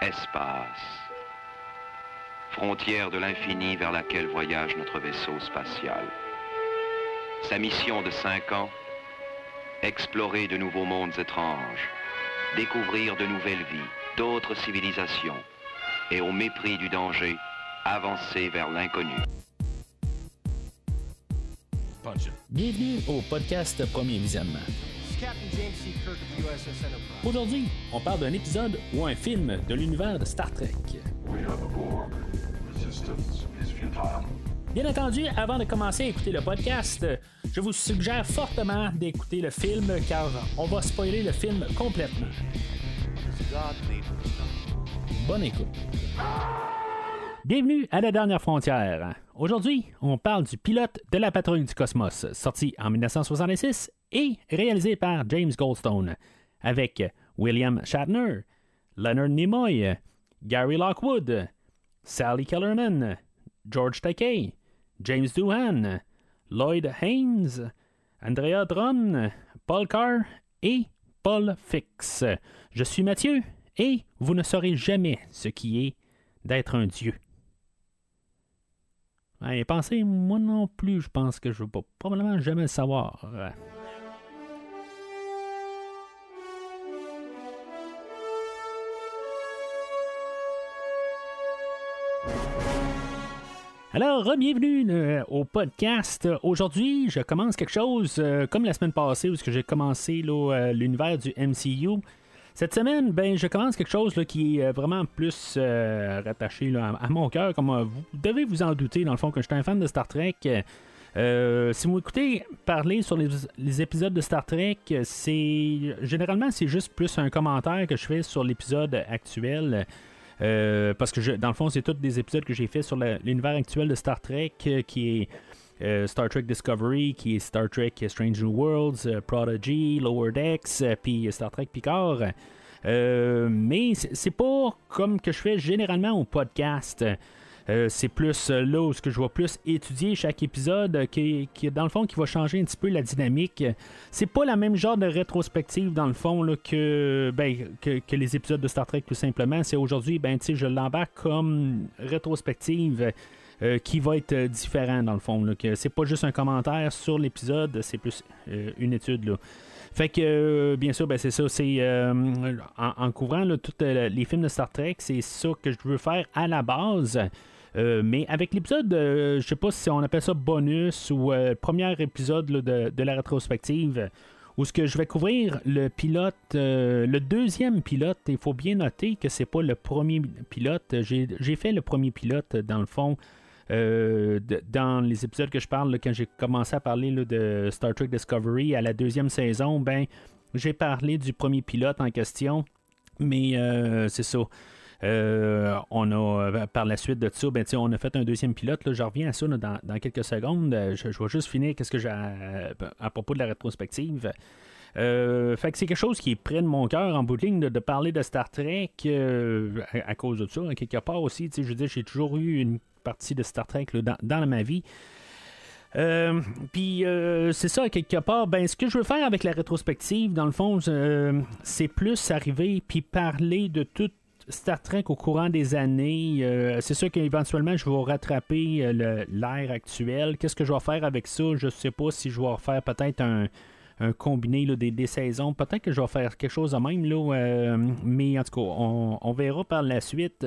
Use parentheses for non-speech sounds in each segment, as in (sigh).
espace, frontière de l'infini vers laquelle voyage notre vaisseau spatial. Sa mission de cinq ans, explorer de nouveaux mondes étranges, découvrir de nouvelles vies, d'autres civilisations, et au mépris du danger, avancer vers l'inconnu. Bienvenue au podcast Premier Visionnement. Aujourd'hui, on parle d'un épisode ou un film de l'univers de Star Trek. Bien entendu, avant de commencer à écouter le podcast, je vous suggère fortement d'écouter le film car on va spoiler le film complètement. Bonne écoute. Bienvenue à la dernière frontière. Aujourd'hui, on parle du pilote de la patrouille du cosmos, sorti en 1966 et réalisé par James Goldstone, avec William Shatner, Leonard Nimoy, Gary Lockwood, Sally Kellerman, George Takei, James Doohan, Lloyd Haynes, Andrea Dron, Paul Carr et Paul Fix. Je suis Mathieu et vous ne saurez jamais ce qui est d'être un dieu. Et pensez, moi non plus, je pense que je ne vais probablement jamais le savoir. Alors, bienvenue euh, au podcast. Aujourd'hui, je commence quelque chose euh, comme la semaine passée où j'ai commencé euh, l'univers du MCU. Cette semaine, ben, je commence quelque chose qui est vraiment plus rattaché à, mon cœur, comme vous devez vous en douter, dans le fond, que je suis un fan de Star Trek. si vous écoutez parler sur les, épisodes de Star Trek, c'est généralement c'est juste plus un commentaire que je fais sur l'épisode actuel. Parce que dans le fond, c'est tous des épisodes que j'ai fait sur l'univers actuel de Star Trek, qui est Star Trek Discovery, qui est Star Trek Strange New Worlds, Prodigy, Lower Decks, puis Star Trek Picard. mais c'est pas comme que je fais généralement au podcast. C'est plus là où je vais plus étudier chaque épisode, qui, qui, dans le fond qui va changer un petit peu la dynamique. C'est pas la même genre de rétrospective dans le fond là, que, ben, que, les épisodes de Star Trek tout simplement. C'est aujourd'hui, ben, je l'embarque comme rétrospective. qui va être différent dans le fond. que c'est pas juste un commentaire sur l'épisode, c'est plus une étude. Là. Fait que, bien sûr, ben, c'est ça. C'est en, couvrant tous les films de Star Trek, c'est ça que je veux faire à la base. Mais avec l'épisode, je sais pas si on appelle ça bonus ou premier épisode de, la rétrospective, où ce que je vais couvrir le pilote, le deuxième pilote. Il faut bien noter que c'est pas le premier pilote. J'ai fait le premier pilote dans le fond. dans les épisodes que je parle, quand j'ai commencé à parler de Star Trek Discovery à la deuxième saison, ben j'ai parlé du premier pilote en question, mais c'est ça. On a par la suite de ça, ben, on a fait un deuxième pilote. Je reviens à ça dans, quelques secondes. Je, vais juste finir qu'est-ce que j'ai à, propos de la rétrospective. fait que c'est quelque chose qui est près de mon cœur en bout de ligne de, parler de Star Trek à, cause de ça. quelque part aussi, je veux dire, j'ai toujours eu une partie de Star Trek dans, dans, ma vie. Puis c'est ça, quelque part, ben, ce que je veux faire avec la rétrospective, dans le fond, c'est plus arriver puis parler de tout Star Trek au courant des années. c'est sûr qu'éventuellement, je vais rattraper l'ère actuelle. Qu'est-ce que je vais faire avec ça? Je sais pas si je vais faire peut-être un, combiné des, saisons. Peut-être que je vais faire quelque chose de même, là, mais en tout cas, on, verra par la suite.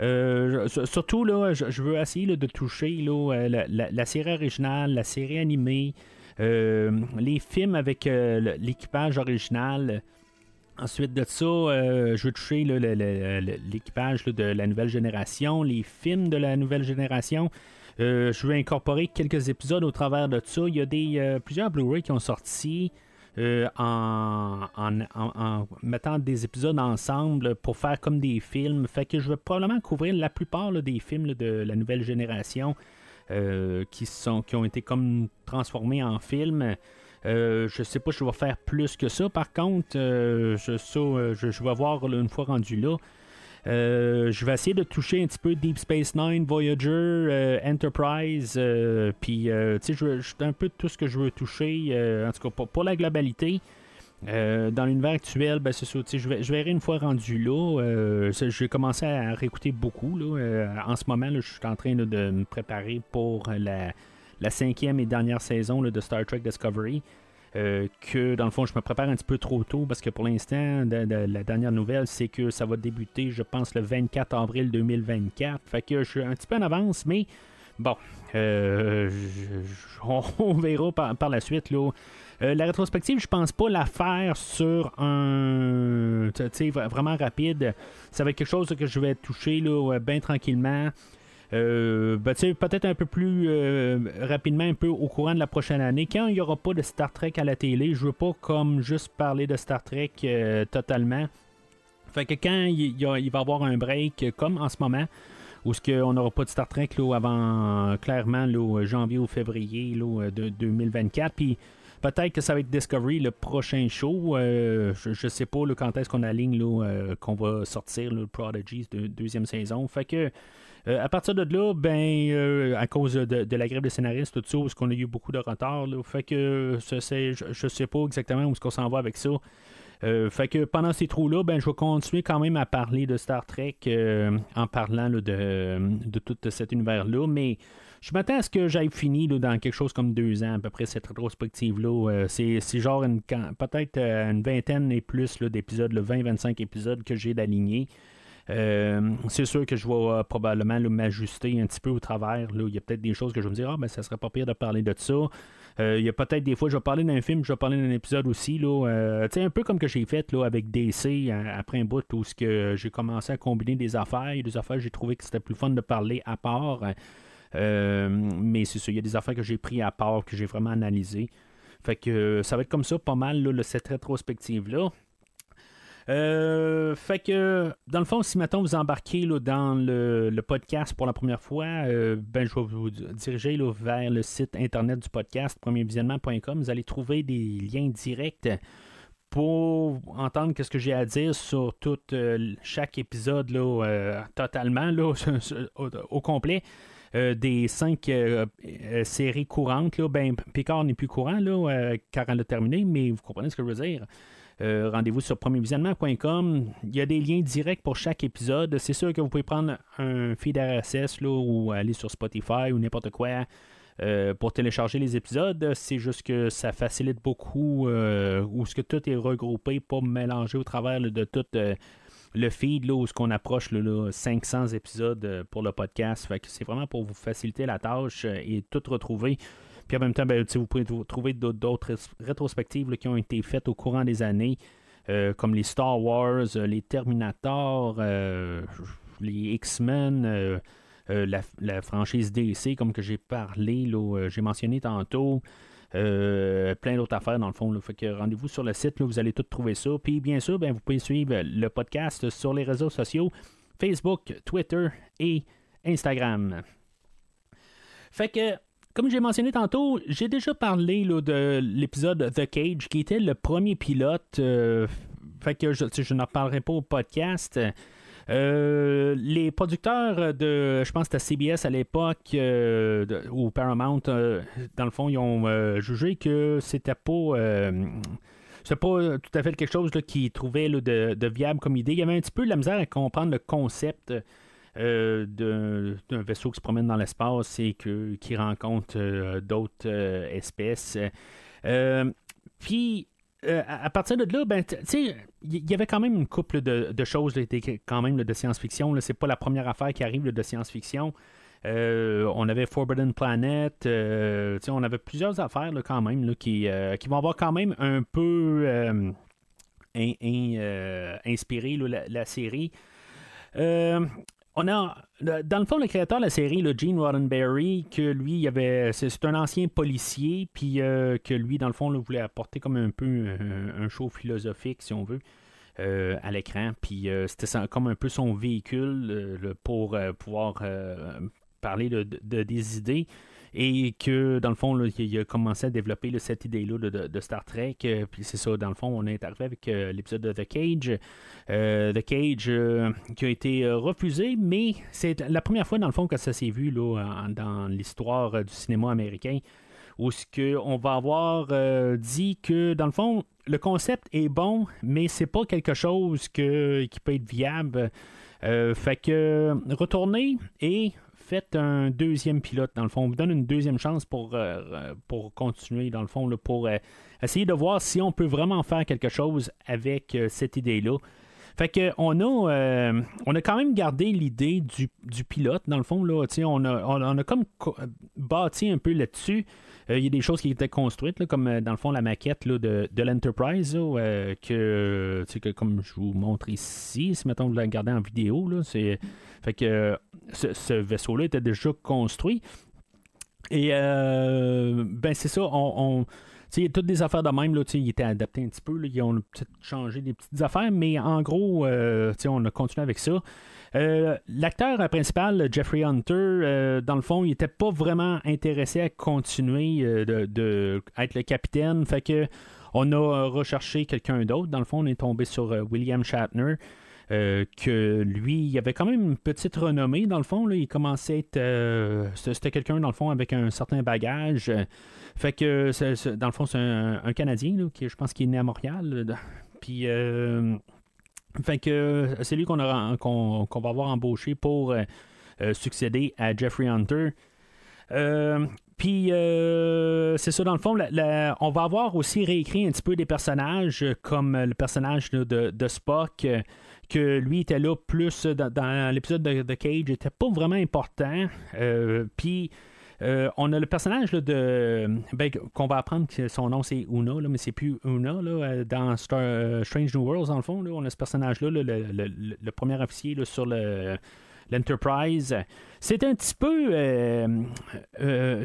Euh, surtout, là, je, veux essayer de toucher euh, la, série originale, la série animée, euh, les films avec l'équipage original. Ensuite de ça, je veux toucher l'équipage de la nouvelle génération, les films de la nouvelle génération. je veux incorporer quelques épisodes au travers de ça. Il y a des, plusieurs Blu-ray qui ont sorti. Euh, en, mettant des épisodes ensemble pour faire comme des films. Fait que je vais probablement couvrir la plupart des films de la nouvelle génération euh, qui, sont, qui ont été comme transformés en films. Euh, je sais pas si je vais faire plus que ça. Par contre, je, je, je, vais voir une fois rendu là. Euh, je vais essayer de toucher un petit peu Deep Space Nine, Voyager, euh, Enterprise, euh, puis tu sais, je, un peu tout ce que je veux toucher, en tout cas pour, la globalité. dans l'univers actuel, ben, c'est je, vais, je verrai une fois rendu là. j'ai commencé à réécouter beaucoup. Là. en ce moment, je suis en train de me préparer pour la, la cinquième et dernière saison de Star Trek Discovery. Euh, que dans le fond, je me prépare un petit peu trop tôt parce que pour l'instant, la dernière nouvelle, c'est que ça va débuter, je pense, le 24 avril 2024. Fait que je suis un petit peu en avance, mais bon, euh, (laughs) on, verra par, la suite. Là. Euh, la rétrospective, je pense pas la faire sur un. vraiment rapide. Ça va être quelque chose que je vais toucher bien tranquillement. Euh, ben, peut-être un peu plus euh, rapidement, un peu au courant de la prochaine année. Quand il n'y aura pas de Star Trek à la télé, je veux pas comme juste parler de Star Trek euh, totalement. Fait que quand il, va y avoir un break, comme en ce moment, où ce qu'on n'aura pas de Star Trek là, avant clairement là, janvier ou février là, de 2024, puis peut-être que ça va être Discovery le prochain show. je, ne sais pas quand est-ce qu'on aligne qu'on va sortir le Prodigy de deuxième saison. Fait que à partir de là, ben, euh, à cause de, la grève des scénaristes, tout ça, parce qu'on a eu beaucoup de retard, fait que je, ne sais pas exactement où est-ce qu'on s'en va avec ça. Euh, fait que pendant ces trous-là, ben, je vais continuer quand même à parler de Star Trek en parlant de, de, tout cet univers-là, mais je m'attends à ce que j'aille fini dans quelque chose comme deux ans, à peu près, cette rétrospective-là. c'est, genre peut-être une vingtaine et plus d'épisodes, 20-25 épisodes que j'ai d'aligner. Euh, c'est sûr que je vais euh, probablement m'ajuster un petit peu au travers. Il y a peut-être des choses que je vais me dire, ah, ben, ça serait pas pire de parler de ça. Euh, il y a peut-être des fois, je vais parler d'un film, je vais parler d'un épisode aussi. Là, un peu comme que j'ai fait là, avec DC après un bout où que j'ai commencé à combiner des affaires. A des affaires j'ai trouvé que c'était plus fun de parler à part. mais c'est ça, il y a des affaires que j'ai pris à part, que j'ai vraiment analysé. Fait que ça va être comme ça pas mal là, cette rétrospective-là. Euh, fait que, dans le fond, si maintenant vous embarquez là, dans le, podcast pour la première fois, euh, ben, je vais vous diriger là, vers le site internet du podcast, premiervisionnement.com. Vous allez trouver des liens directs pour entendre ce que j'ai à dire sur tout euh, chaque épisode là, totalement là, (laughs) au, complet. des cinq séries courantes. Là. Ben, Picard n'est plus courant là, car elle a terminé, mais vous comprenez ce que je veux dire. Euh, rendez-vous sur premiervisionnement.com. Il y a des liens directs pour chaque épisode. C'est sûr que vous pouvez prendre un feed RSS là, ou aller sur Spotify ou n'importe quoi. Euh, pour télécharger les épisodes, c'est juste que ça facilite beaucoup euh, où ce que tout est regroupé, pas mélangé au travers de tout le feed là, où ce qu'on approche là, 500 épisodes pour le podcast. C'est vraiment pour vous faciliter la tâche et tout retrouver. Puis en même temps, ben, vous pouvez trouver d'autres rétrospectives qui ont été faites au courant des années, euh, comme les Star Wars, euh, les Terminator, euh, les X-Men, la, franchise DC, comme que j'ai parlé, j'ai mentionné tantôt. plein d'autres affaires dans le fond. Fait que rendez-vous sur le site, vous allez tout trouver ça. Puis bien sûr, ben, vous pouvez suivre le podcast sur les réseaux sociaux Facebook, Twitter et Instagram. Fait que comme j'ai mentionné tantôt, j'ai déjà parlé de l'épisode The Cage, qui était le premier pilote. Euh, fait que je, je n'en parlerai pas au podcast. Euh, les producteurs de, je pense que c'était CBS à l'époque, euh, ou Paramount, dans le fond, ils ont jugé que c'était pas c'est pas tout à fait quelque chose qu'ils trouvaient de, de, viable comme idée. Il y avait un petit peu de la misère à comprendre le concept euh, d'un vaisseau qui se promène dans l'espace et que, qui rencontre euh, d'autres euh, espèces. puis, à, partir de là, ben, il y avait quand même une couple de, choses quand même de science-fiction. C'est pas la première affaire qui arrive de science-fiction. on avait Forbidden Planet, on avait plusieurs affaires quand même qui, qui vont avoir quand même un peu inspiré la, série on a, dans le fond, le créateur de la série, le Gene Roddenberry, que lui, il avait, c'est un ancien policier, puis euh, que lui, dans le fond, voulait apporter comme un peu un, show philosophique, si on veut, euh, à l'écran. Puis euh, c'était comme un peu son véhicule pour pouvoir parler de, des idées et que dans le fond, il a commencé à développer cette idée-là de, Star Trek. Euh, puis c'est ça, dans le fond, on est arrivé avec euh, l'épisode de The Cage. Euh, The Cage qui a été refusé, mais c'est la première fois, dans le fond, que ça s'est vu là, dans l'histoire du cinéma américain où ce que on va avoir dit que dans le fond le concept est bon, mais c'est pas quelque chose que, qui peut être viable. fait que retournez et faites un deuxième pilote dans le fond. On vous donne une deuxième chance pour, pour continuer dans le fond, pour essayer de voir si on peut vraiment faire quelque chose avec cette idée-là. Fait que on a, euh, on a quand même gardé l'idée du, pilote, dans le fond. Là, on, a, on, a comme bâti un peu là-dessus. Euh, il y a des choses qui étaient construites, comme euh, dans le fond la maquette de, l'Enterprise, que, que, comme je vous montre ici, si mettons vous la regardez en vidéo, là, fait que ce, vaisseau-là était déjà construit. Et ben c'est ça, on il y a toutes des affaires de même, là, il était adapté un petit peu. ils ont peut-être changé des petites affaires, mais en gros, euh, on a continué avec ça. Euh, l'acteur principal, Jeffrey Hunter, euh, dans le fond, il n'était pas vraiment intéressé à continuer de, être le capitaine. Fait que on a recherché quelqu'un d'autre. Dans le fond, on est tombé sur William Shatner. que lui, il avait quand même une petite renommée dans le fond. il commençait à être. c'était quelqu'un dans le fond avec un certain bagage. Fait que, dans le fond, c'est un, Canadien, qui, je pense qu'il est né à Montréal. Puis, euh, fait que c'est lui qu'on, qu'on, va avoir embauché pour euh, euh, succéder à Jeffrey Hunter. puis c'est ça, dans le fond, on va avoir aussi réécrit un petit peu des personnages, comme le personnage de, Spock, que lui était là plus dans, l'épisode de, de, Cage, était pas vraiment important. puis euh, on a le personnage de. Ben, qu'on va apprendre que son nom c'est Una, là, mais c'est plus Una. Là, dans euh, Strange New Worlds, dans le fond, on a ce personnage-là, le, premier officier sur le l'Enterprise. C'est un petit peu euh,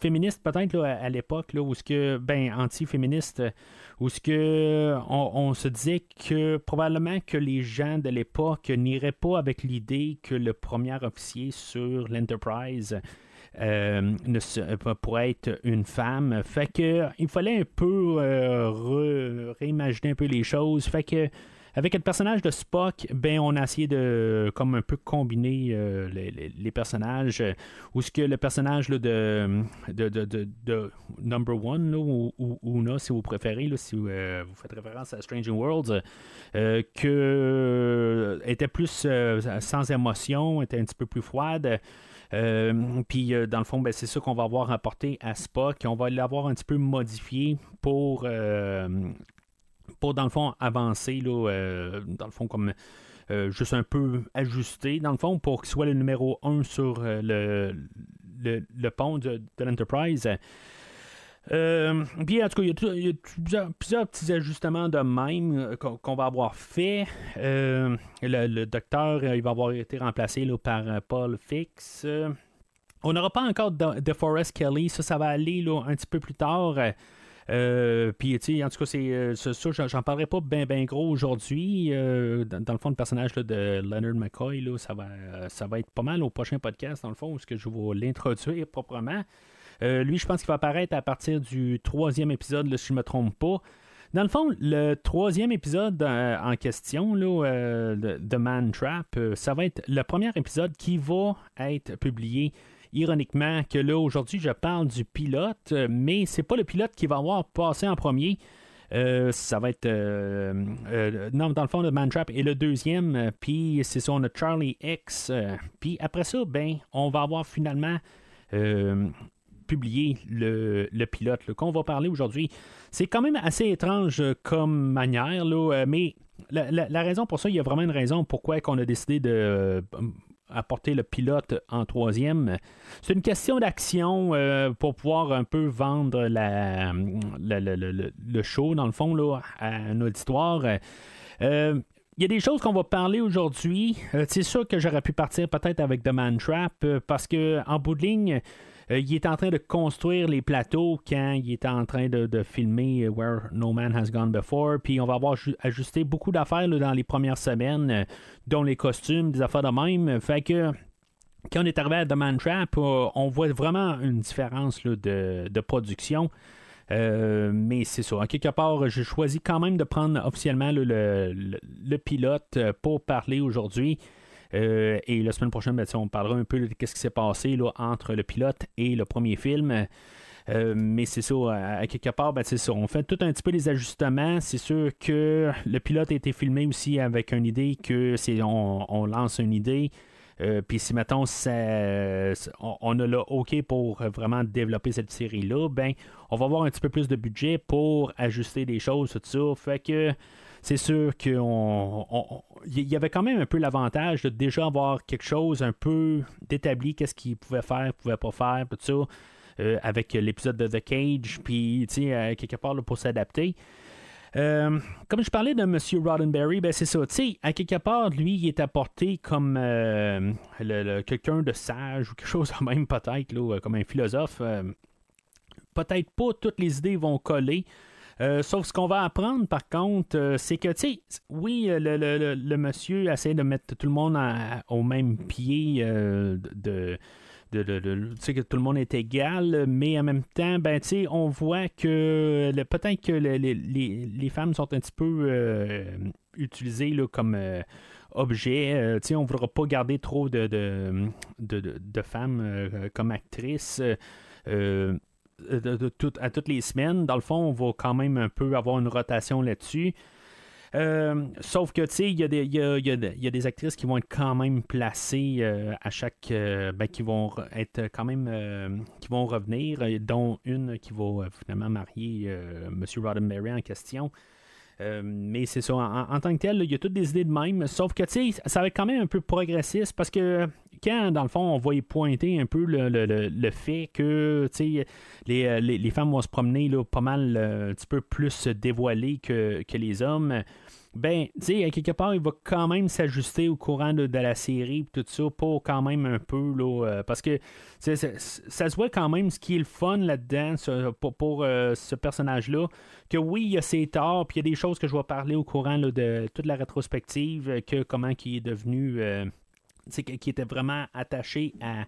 féministe peut-être à, l'époque, où ce que, ben, anti-féministe, où ce que on, se disait que probablement que les gens de l'époque n'iraient pas avec l'idée que le premier officier sur l'Enterprise euh, ne euh, pourrait être une femme. Fait que il fallait un peu euh, réimaginer un peu les choses. Fait que avec le personnage de Spock, ben on a essayé de comme un peu combiner les, personnages. ou ce que le personnage de, de, de, Number One, ou, ou, si vous préférez, là, si vous, faites référence à Strange Worlds, que était plus sans émotion, était un petit peu plus froide. Euh, puis, euh, dans le fond, ben, c'est ça qu'on va avoir apporté à Spock. On va l'avoir un petit peu modifié pour, euh, pour dans le fond, avancer, là, dans le fond, comme juste un peu ajusté, dans le fond, pour qu'il soit le numéro 1 sur le, le, pont de, de l'Enterprise. Euh, puis en tout cas, il y a, plusieurs, petits ajustements de même euh, qu'on va avoir fait. Euh, le, docteur, il va avoir été remplacé là, par Paul Fix. on n'aura pas encore de, Forest Kelly, ça, ça va aller là, un petit peu plus tard. puis, en tout cas, c'est ça, j'en parlerai pas bien gros aujourd'hui. Dans, le fond, le personnage de Leonard McCoy, là, ça, va, ça va être pas mal au prochain podcast, dans le fond, où que je vais l'introduire proprement. Euh, lui, je pense qu'il va apparaître à partir du troisième épisode, si je ne me trompe pas. Dans le fond, le troisième épisode euh, en question là, euh, de, Man Trap, ça va être le premier épisode qui va être publié. Ironiquement, que là, aujourd'hui, je parle du pilote, mais c'est pas le pilote qui va avoir passé en premier. ça va être. non, dans le fond, le Man Trap est le deuxième. Puis c'est ça, on a Charlie X. Puis après ça, ben, on va avoir finalement publier le, pilote qu'on va parler aujourd'hui. C'est quand même assez étrange comme manière, là, euh, mais la, raison pour ça, il y a vraiment une raison pourquoi on a décidé de euh, apporter le pilote en troisième. C'est une question d'action euh, pour pouvoir un peu vendre la, le show, dans le fond, là, à un auditoire. il y a des choses qu'on va parler aujourd'hui. c'est sûr que j'aurais pu partir peut-être avec The Man Trap parce que en bout de ligne, euh, il est en train de construire les plateaux quand il est en train de, filmer euh, Where No Man Has Gone Before. Puis on va avoir ajusté beaucoup d'affaires dans les premières semaines, euh, dont les costumes, des affaires de même. Fait que quand on est arrivé à The Man Trap, on voit vraiment une différence de, production. mais c'est ça. En quelque part, j'ai choisi quand même de prendre officiellement le, pilote pour parler aujourd'hui. Euh, et la semaine prochaine, ben, on parlera un peu de ce qui s'est passé là, entre le pilote et le premier film. mais c'est ça, quelque part, ben, c'est ça. On fait tout un petit peu les ajustements. C'est sûr que le pilote a été filmé aussi avec une idée que c'est on lance une idée. Euh, puis si, mettons, on, a le OK pour vraiment développer cette série-là, ben, on va avoir un petit peu plus de budget pour ajuster des choses, tout ça. Fait que c'est sûr qu'il y avait quand même un peu l'avantage de déjà avoir quelque chose un peu d'établi, qu'est-ce qu'il pouvait faire, pouvait pas faire, tout ça, euh, avec l'épisode de The Cage, puis, tu sais, euh, quelque part pour s'adapter. Euh, comme je parlais de M. Roddenberry, ben c'est ça. Tu sais, à quelque part, lui, il est apporté comme euh, quelqu'un de sage ou quelque chose de même, peut-être, comme un philosophe. peut-être pas toutes les idées vont coller. Sauf ce qu'on va apprendre, par contre, c'est que, tu sais, oui, le, monsieur essaie de mettre tout le monde au même pied de de, que tout le monde est égal, mais en même temps, ben, on voit que peut-être que les, femmes sont un petit peu euh, utilisées là, comme euh, objet. Euh, on ne voudra pas garder trop de, de, femmes comme actrices. À toutes les semaines. Dans le fond, on va quand même un peu avoir une rotation là-dessus. Euh, sauf que, tu sais, il y, a des actrices qui vont être quand même placées euh, à chaque. Euh, ben, qui vont être quand même. qui vont revenir, dont une qui va finalement marier M. Roddenberry en question. Mais c'est ça, en, tant que tel, il y a toutes des idées de même, sauf que, ça va être quand même un peu progressiste parce que quand, dans le fond, on va y pointer un peu le, fait que, tu sais, les, femmes vont se promener là, pas mal un petit peu plus dévoilées que les hommes ben, tu sais, quelque part, il va quand même s'ajuster au courant de, la série tout ça, pour quand même un peu, là, euh, parce que ça, se voit quand même ce qui est le fun là-dedans pour, euh, ce personnage-là, que oui, il y a ses torts, puis il y a des choses que je vais parler au courant de toute la rétrospective, que comment il est devenu, euh, tu sais, qui était vraiment attaché à,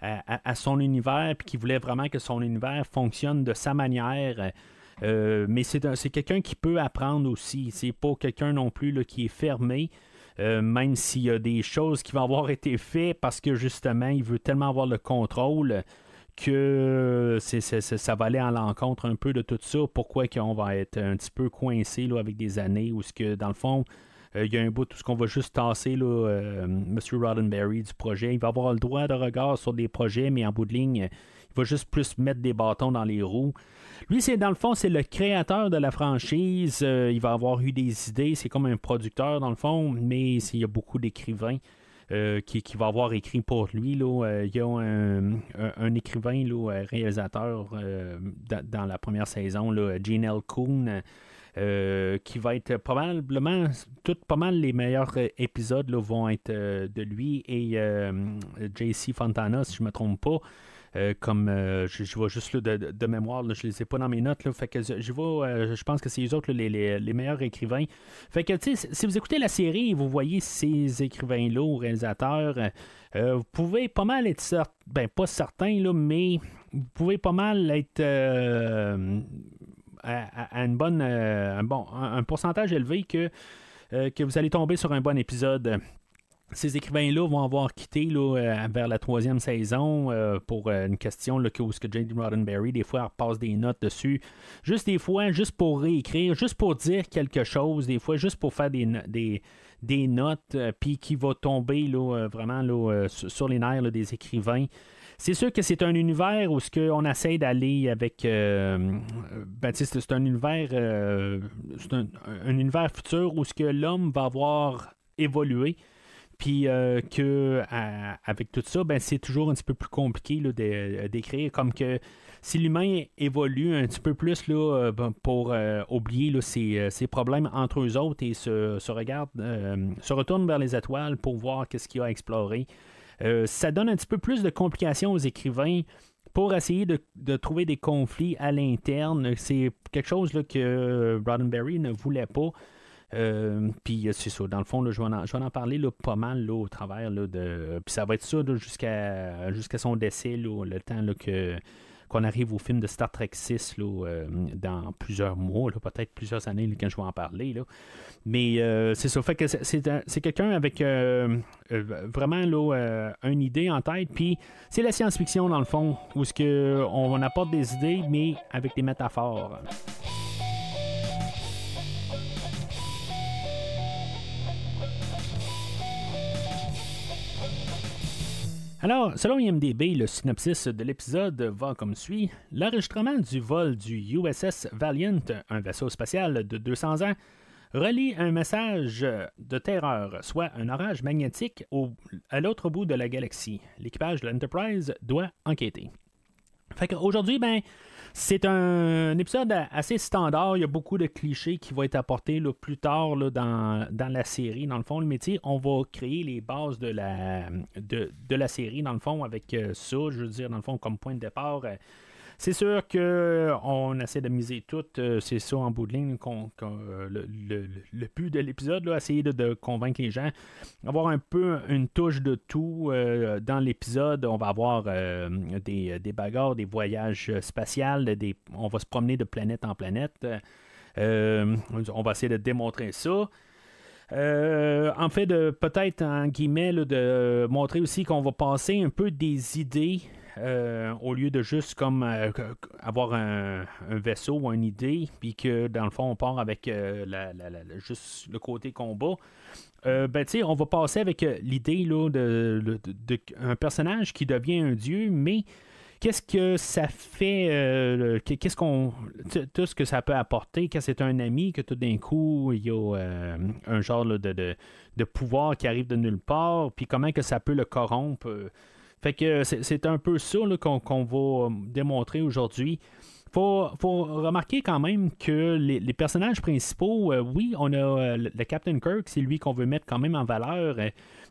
à, son univers, puis qui voulait vraiment que son univers fonctionne de sa manière. Euh, mais c'est, quelqu'un qui peut apprendre aussi. C'est pas quelqu'un non plus là, qui est fermé. Euh, même s'il y a des choses qui vont avoir été faites parce que justement, il veut tellement avoir le contrôle que ça va aller à l'encontre un peu de tout ça. Pourquoi qu'on va être un petit peu coincé avec des années où ce que dans le fond, euh, il y a un bout tout ce qu'on va juste tasser là, M. Roddenberry du projet. Il va avoir le droit de regard sur des projets, mais en bout de ligne, va juste plus mettre des bâtons dans les roues. Lui, c'est dans le fond, c'est le créateur de la franchise. Euh, il va avoir eu des idées. C'est comme un producteur, dans le fond, mais il y a beaucoup d'écrivains. Euh, qui, qui, va avoir écrit pour lui. Euh, il y a un, écrivain, là, réalisateur dans la première saison, là, Gene L. Kuhn, qui va être probablement, tout, pas mal les meilleurs épisodes vont être de lui et JC Fontana, si je ne me trompe pas. Euh, comme euh, je, vois juste de, mémoire, je je les ai pas dans mes notes. fait que je, vois, euh, je pense que c'est eux autres les, meilleurs écrivains. Fait que si vous écoutez la série et vous voyez ces écrivains-là ou réalisateurs, vous pouvez pas mal être certain, ben pas certain, là, mais vous pouvez pas mal être à, une bonne un bon un, pourcentage élevé que, que vous allez tomber sur un bon épisode ces écrivains-là vont avoir quitté là, euh, vers la troisième saison euh, pour euh, une question là, que, où que Jane Roddenberry, des fois, repasse des notes dessus. Juste des fois, juste pour réécrire, juste pour dire quelque chose, des fois, juste pour faire des, des, des notes, puis qui va tomber là, vraiment là, sur les nerfs des écrivains. C'est sûr que c'est un univers où ce qu'on essaie d'aller avec. ben, c'est un univers. c'est un, un, univers futur où ce que l'homme va avoir évolué. Puis euh, que avec tout ça, ben, c'est toujours un petit peu plus compliqué euh, d'écrire. Comme que si l'humain évolue un petit peu plus là, euh, ben, pour oublier ses, problèmes entre eux autres et se, regarde, se retourne vers les étoiles pour voir qu'est-ce qu'il y a à explorer, ça donne un petit peu plus de complications aux écrivains pour essayer de, trouver des conflits à l'interne. C'est quelque chose là, que Roddenberry ne voulait pas. Euh, puis c'est ça, dans le fond, je, vais en, parler pas mal au travers de. Puis ça va être ça jusqu'à jusqu'à son décès, le temps que qu'on arrive au film de Star Trek 6 euh, dans plusieurs mois, peut-être plusieurs années quand je vais en parler. Là. Mais euh, c'est ça, fait que c'est quelqu'un avec vraiment là, une idée en tête. Puis c'est la science-fiction dans le fond, où ce que on apporte des idées, mais avec des métaphores. Alors, selon IMDB, le synopsis de l'épisode va comme suit. L'enregistrement du vol du USS Valiant, un vaisseau spatial de 200 ans, relie un message de terreur, soit un orage magnétique, à l'autre bout de la galaxie. L'équipage de l'Enterprise doit enquêter. Fait qu'aujourd'hui, ben, c'est un, épisode assez standard. Il y a beaucoup de clichés qui vont être apportés plus tard dans, la série. Dans le fond, le métier, on va créer les bases de la, série, dans le fond, avec euh, ça, je veux dire, dans le fond, comme point de départ. C'est sûr qu'on essaie de miser tout, euh, c'est ça en bout de ligne, euh, le, but de l'épisode, essayer de, convaincre les gens, avoir un peu une touche de tout euh, dans l'épisode. On va avoir des, bagarres, des voyages spatials, on va se promener de planète en planète. on va essayer de démontrer ça. en fait, peut-être en guillemets, de montrer aussi qu'on va passer un peu des idées euh, au lieu de juste comme euh, avoir un, vaisseau ou une idée, puis que dans le fond on part avec euh, juste le côté combat. ben, on va passer avec l'idée là, de, un personnage qui devient un dieu, mais qu'est-ce que ça fait, qu'est-ce qu'on, tout ce que ça peut apporter quand c'est un ami, que tout d'un coup il y a un genre de, de, pouvoir qui arrive de nulle part, puis comment que ça peut le corrompre. Fait que c'est un peu ça qu'on va euh, démontrer aujourd'hui. Faut, faut remarquer quand même que les, personnages principaux, euh, oui, on a euh, le Captain Kirk, c'est lui qu'on veut mettre quand même en valeur,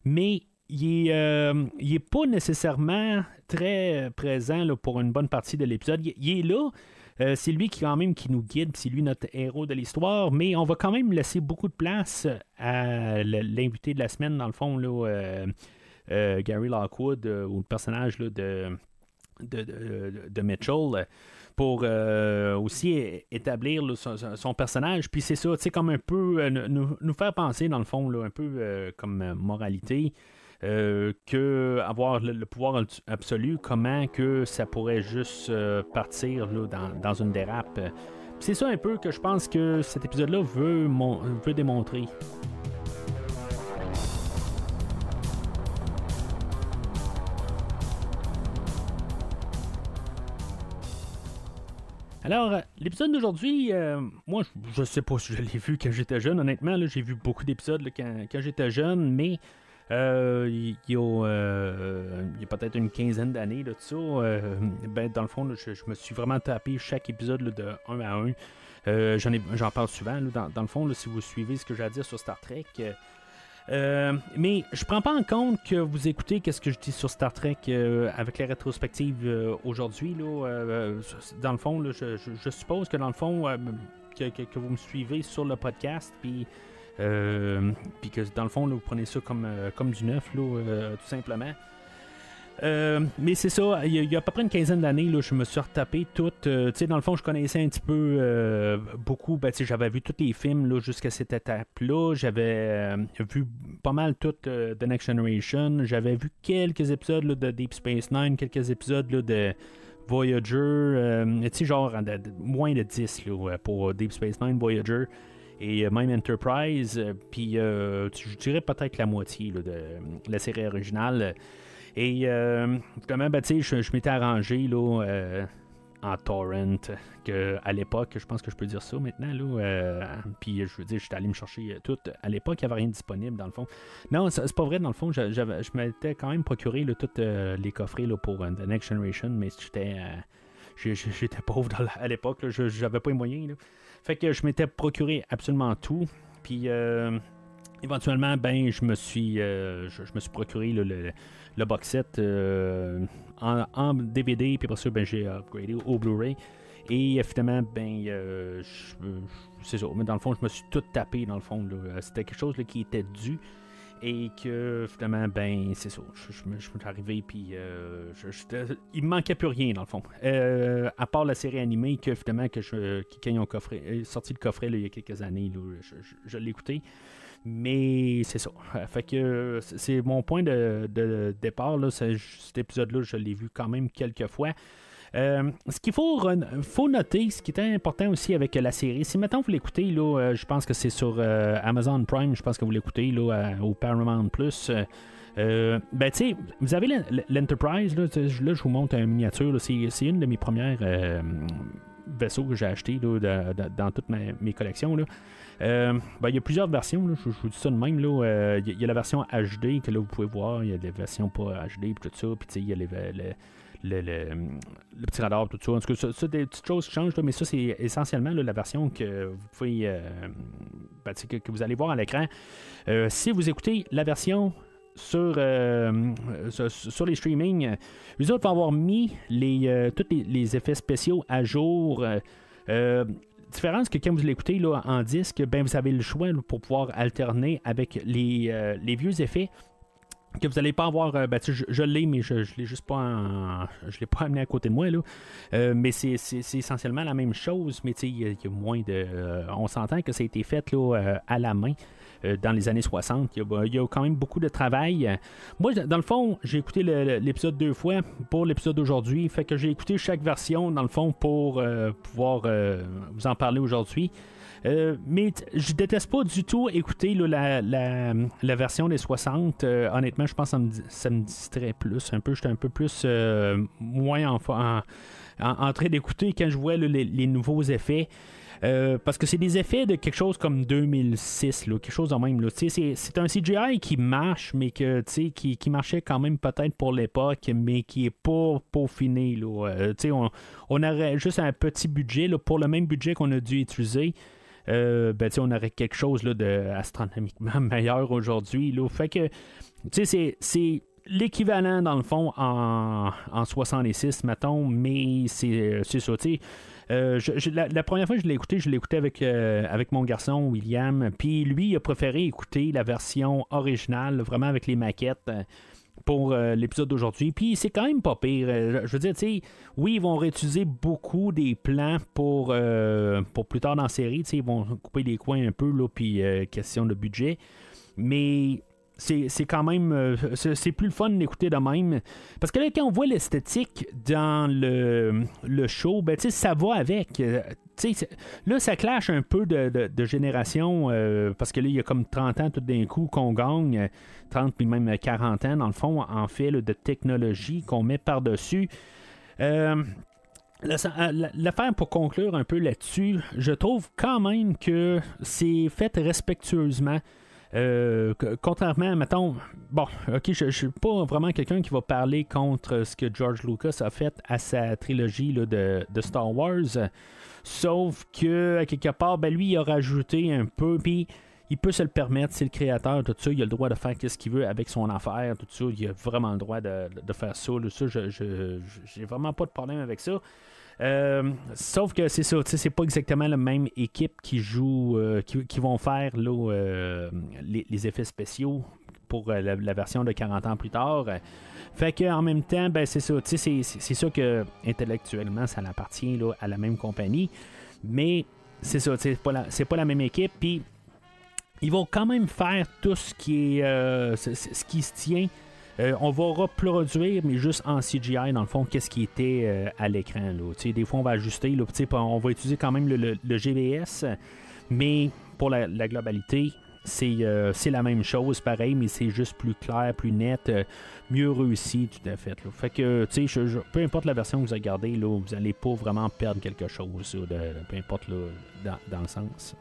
mais il est, pas nécessairement très présent pour une bonne partie de l'épisode. Il, est là. c'est lui qui quand même qui nous guide, c'est lui notre héros de l'histoire, mais on va quand même laisser beaucoup de place à l'invité de la semaine, dans le fond, là, Gary Lockwood euh, ou le personnage de, de, Mitchell pour euh, aussi établir son, personnage. Puis c'est ça, tu sais, comme un peu nous, faire penser, dans le fond, un peu comme moralité. que avoir le, pouvoir absolu, comment que ça pourrait juste partir dans, dans, une dérape. C'est ça un peu que je pense que cet épisode-là veut, veut démontrer. Alors, l'épisode d'aujourd'hui, euh, moi, je sais pas si je l'ai vu quand j'étais jeune. Honnêtement, j'ai vu beaucoup d'épisodes quand, j'étais jeune, mais euh, il y a, euh, a peut-être une quinzaine d'années de ça. ben, dans le fond, je, me suis vraiment tapé chaque épisode de un à un. j'en, parle souvent. dans, dans, le fond, si vous suivez ce que j'ai à dire sur Star Trek, euh, mais je prends pas en compte que vous écoutez qu'est-ce que je dis sur Star Trek euh, avec les rétrospectives euh, aujourd'hui. dans le fond, je, suppose que dans le fond, que, vous me suivez sur le podcast, puis, que dans le fond, vous prenez ça comme, comme du neuf, tout simplement. Euh, mais c'est ça, il y, a, à peu près une quinzaine d'années, je me suis retapé tout. Euh, tu sais, dans le fond, je connaissais un petit peu euh, beaucoup. Ben, j'avais vu tous les films jusqu'à cette étape-là. J'avais vu pas mal tout The Next Generation. J'avais vu quelques épisodes de Deep Space Nine, quelques épisodes de Voyager. tu sais, genre moins de 10 pour Deep Space Nine, Voyager et même Enterprise. Puis je dirais peut-être la moitié de la série originale. Et euh, justement, ben, je, je m'étais arrangé là, euh, en torrent, que à l'époque, je pense que je peux dire ça maintenant, là, euh, puis je veux dire, j'étais allé me chercher tout. À l'époque, il n'y avait rien disponible dans le fond. Non, c'est pas vrai, dans le fond, je m'étais quand même procuré tous les coffrets là, pour The Next Generation, mais j'étais j'étais pauvre à l'époque, j'avais pas les moyens. Fait que je m'étais procuré absolument tout. Puis éventuellement, ben, je me suis, je, me suis procuré le, le box set euh, en, DVD, puis après ça, ben, j'ai upgradé au Blu-ray. Et finalement, ben, euh, c'est ça. Mais dans le fond, je me suis tout tapé, dans le fond. C'était quelque chose qui était dû. Et que finalement, ben, c'est ça. Je, suis arrivé, puis euh, il me manquait plus rien, dans le fond. à part la série animée, que finalement, que je, quand ils ont sorti le coffret il y a quelques années, je l'ai écouté. Mais c'est ça. (laughs) Fait que c'est mon point de, départ. Là, cet épisode-là, je l'ai vu quand même quelques fois. Euh, ce qu'il faut, faut noter, ce qui est important aussi avec la série, si maintenant vous l'écoutez, là, euh, je pense que c'est sur euh, Amazon Prime, je pense que vous l'écoutez là, au Paramount Plus. ben, tu vous avez l'Enterprise, là, là, je vous montre une miniature, c'est une de mes premières vaisseaux que j'ai acheté dans toutes mes, collections. Là. Ben, il y a plusieurs versions, je, vous dis ça de même. Il y, a la version HD que là vous pouvez voir, il y a des versions pas HD et tout ça, puis il y a les, le, petit radar, tout ça. En tout cas, ça, des petites choses qui changent, mais ça, c'est essentiellement la version que vous pouvez euh, ben, que, vous allez voir à l'écran. Euh, si vous écoutez la version sur, euh, sur, les streamings, vous autres vont avoir mis les, tous les, effets spéciaux à jour. Différence que quand vous l'écoutez en disque, ben, vous avez le choix pour pouvoir alterner avec les, les vieux effets que vous n'allez pas avoir. Euh, ben, je, l'ai, mais je ne l'ai juste pas je l'ai pas amené à côté de moi. Là. Euh, mais c'est, essentiellement la même chose, mais il y, a moins de. Euh, on s'entend que ça a été fait là, à la main. Dans les années 60, il y, a, quand même beaucoup de travail. Moi, dans le fond, j'ai écouté l'épisode deux fois pour l'épisode d'aujourd'hui. Fait que j'ai écouté chaque version, dans le fond, pour pouvoir vous en parler aujourd'hui. Euh, mais je déteste pas du tout écouter la, version des 60. Euh, honnêtement, je pense que ça me, distrait plus. Un peu, j'étais un peu plus euh, moins en, train d'écouter quand je vois les, nouveaux effets. Parce que c'est des effets de quelque chose comme 2006, quelque chose de même. C'est, un CGI qui marche, mais que, qui, qui marchait quand même peut-être pour l'époque, mais qui est pas peaufiné. Là. on, on aurait juste un petit budget pour le même budget qu'on a dû utiliser. Euh, ben, on aurait quelque chose là, de astronomiquement (laughs) meilleur aujourd'hui. Fait que, c'est l'équivalent, dans le fond, en, en 66, mettons, mais c'est ça, euh, la, première fois que je l'ai écouté, je l'ai écouté avec, euh, avec mon garçon William. Puis lui, il a préféré écouter la version originale, vraiment avec les maquettes pour euh, l'épisode d'aujourd'hui. Puis c'est quand même pas pire. Euh, je veux dire, tu sais, oui, ils vont réutiliser beaucoup des plans pour, euh, pour plus tard dans la série. Ils vont couper les coins un peu, là, puis question de budget. Mais c'est quand même. c'est plus le fun d'écouter de même. Parce que là, quand on voit l'esthétique dans le, le show, ben, ça va avec. là, ça clash un peu de, génération. parce que là, il y a comme 30 ans tout d'un coup qu'on gagne. 30 puis même 40 ans, dans le fond, en fait, de technologie qu'on met par-dessus. Euh, euh, l'affaire pour conclure un peu là-dessus, je trouve quand même que c'est fait respectueusement. Euh, contrairement, mettons, bon, ok, je, ne suis pas vraiment quelqu'un qui va parler contre ce que George Lucas a fait à sa trilogie de, Star Wars, sauf que, à quelque part, ben, lui, il a rajouté un peu, puis il peut se le permettre, c'est le créateur, tout ça, il a le droit de faire ce qu'il veut avec son affaire, tout ça, il a vraiment le droit de, faire ça. ça, je, j'ai vraiment pas de problème avec ça. Euh, sauf que c'est ça, c'est pas exactement la même équipe qui joue, euh, qui, vont faire euh, les, effets spéciaux pour la, version de 40 ans plus tard. Fait que en même temps, ben c'est ça, c'est, ça que intellectuellement ça appartient à la même compagnie, mais c'est ça, c'est pas la, même équipe. Puis ils vont quand même faire tout ce qui est euh, ce, qui se tient. Euh, on va reproduire, mais juste en CGI, dans le fond, qu'est-ce qui était euh, à l'écran. Des fois, on va ajuster. On va utiliser quand même le, GVS, mais pour la, globalité, c'est la même chose, pareil, mais c'est juste plus clair, plus net, mieux réussi, tout à fait. Fait que, tu sais, peu importe la version que vous regardez, là, vous n'allez pas vraiment perdre quelque chose, peu importe dans, dans, le sens.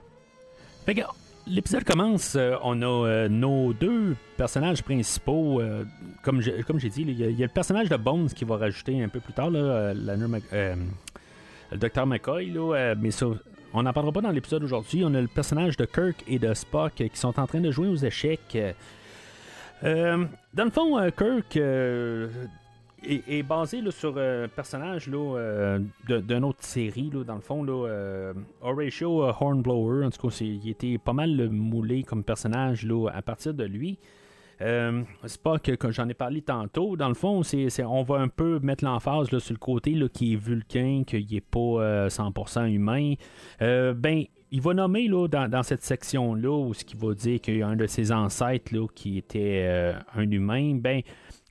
Fait que, L'épisode commence, euh, on a euh, nos deux personnages principaux. Euh, comme j'ai dit, il y, a le personnage de Bones qui va rajouter un peu plus tard, là, le docteur McCoy, mais ça, on n'en parlera pas dans l'épisode aujourd'hui. On a le personnage de Kirk et de Spock qui sont en train de jouer aux échecs. dans le fond, Kirk est, basé sur un personnage là, d'une autre série, dans le fond, là, euh, Horatio Hornblower. En tout cas, il était pas mal moulé comme personnage là, à partir de lui. Euh, c'est pas que, j'en ai parlé tantôt. Dans le fond, on va un peu mettre l'emphase sur le côté là, qui est vulcain, qu'il n'est pas 100% humain. ben, il va nommer là, dans, cette section-là, où ce qui va dire qu'il y a un de ses ancêtres là, qui était un humain, ben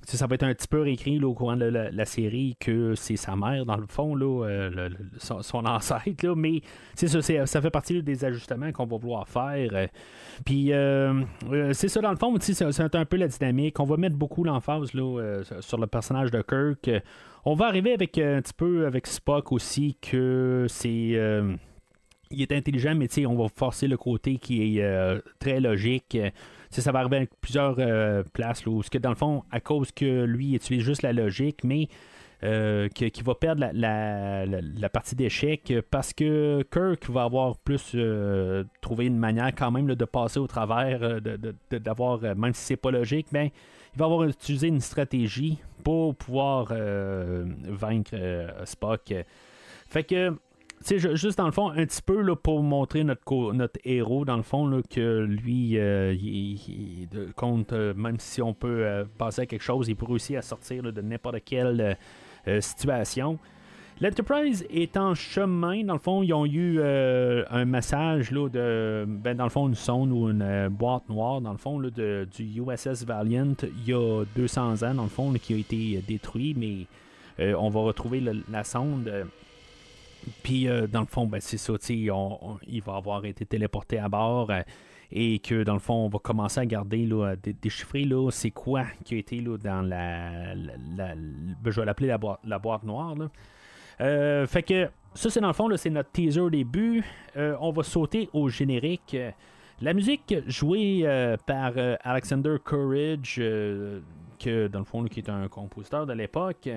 ça va être un petit peu réécrit au courant de la, série que c'est sa mère, dans le fond, là, euh, son, (laughs) ancêtre, là, mais ça, ça fait partie des ajustements qu'on va vouloir faire. Euh. puis euh, c'est ça, dans le fond, c'est un peu la dynamique. On va mettre beaucoup l'emphase sur le personnage de Kirk. On va arriver avec un petit peu avec Spock aussi, que c'est il est intelligent, mais on va forcer le côté qui est très logique ça va arriver avec plusieurs euh, places, là, où, que dans le fond, à cause que lui utilise juste la logique, mais euh, qui, va perdre la, partie d'échec parce que Kirk va avoir plus euh, trouvé une manière quand même de passer au travers, d'avoir, même si c'est pas logique, ben, il va avoir utilisé une stratégie pour pouvoir vaincre Spock. Fait que juste dans le fond, un petit peu là, pour montrer notre, notre héros, dans le fond, là, que lui, euh, compte, euh, même si on peut euh, passer à quelque chose, il peut réussir à sortir de n'importe quelle situation. L'Enterprise est en chemin. Dans le fond, ils ont eu un massage là, de, ben, dans le fond, une sonde ou une boîte noire, dans le fond, là, de, du USS Valiant, il y a 200 ans, dans le fond, qui a été détruit, mais on va retrouver la sonde puis, euh, dans le fond, ben, c'est ça, il va avoir été téléporté à bord euh, et que, dans le fond, on va commencer à garder, là, déchiffrer, là, c'est quoi qui a été là, dans la. Ben, je vais l'appeler la, boîte, la boîte noire. Euh, fait que, ça, c'est dans le fond, c'est notre teaser début. on va sauter au générique. La musique jouée par Alexander Courage, que, dans le fond, qui est un compositeur de l'époque.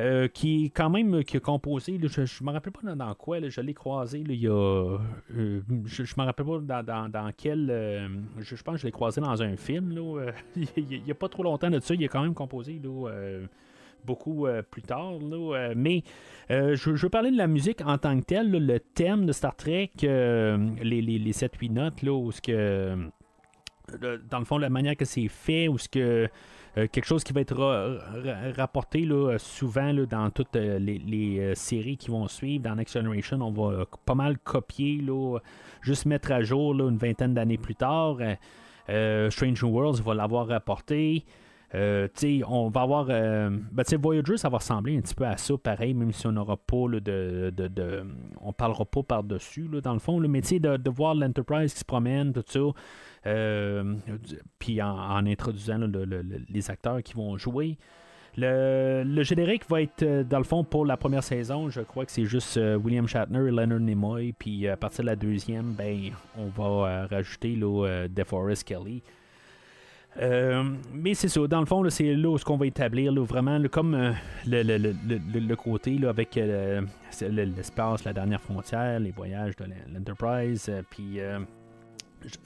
Euh, qui est quand même qui a composé, je ne me rappelle pas dans, quoi, je l'ai croisé il y a. Euh, je ne me rappelle pas dans, quel. Euh, je, pense que je l'ai croisé dans un film. Là, (laughs) il n'y a pas trop longtemps de ça, il a quand même composé beaucoup plus tard. mais je, veux parler de la musique en tant que telle, le thème de Star Trek, les, les, 7-8 notes, là, où ce que. dans le fond, la manière que c'est fait, où ce que euh, quelque chose qui va être rapporté là, souvent là, dans toutes euh, les, euh, séries qui vont suivre. Dans Next Generation, on va pas mal copier, là, juste mettre à jour une vingtaine d'années plus tard. Strange New Worlds va l'avoir rapporté. On va avoir. Ben, Voyager, ça va ressembler un petit peu à ça, pareil, même si on n'aura pas de, de, On parlera pas par-dessus, dans le fond. mais de, de voir l'Enterprise qui se promène, tout ça. Euh, puis en, introduisant les acteurs qui vont jouer. Le, générique va être, euh, dans le fond, pour la première saison, je crois que c'est juste euh, William Shatner et Leonard Nimoy. Puis à partir de la deuxième, ben, on va rajouter là, DeForest Kelly. Mais c'est ça, dans le fond, c'est là ce qu'on va établir, vraiment comme le, côté avec l'espace, la dernière frontière, les voyages de l'Enterprise, puis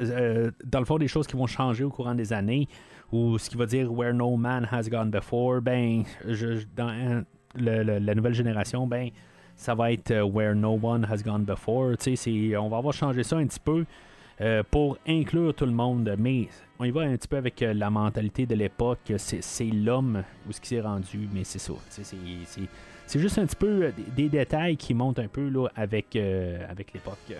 euh, dans le fond, des choses qui vont changer au courant des années, ou ce qui va dire Where no man has gone before, ben, dans la nouvelle génération, ben, ça va être euh, Where no one has gone before. On va avoir changé ça un petit peu euh, pour inclure tout le monde, mais on y va un petit peu avec la mentalité de l'époque. C'est l'homme où ce qui s'est rendu, mais c'est ça. C'est juste un petit peu des, détails qui montent un peu là, avec l'époque.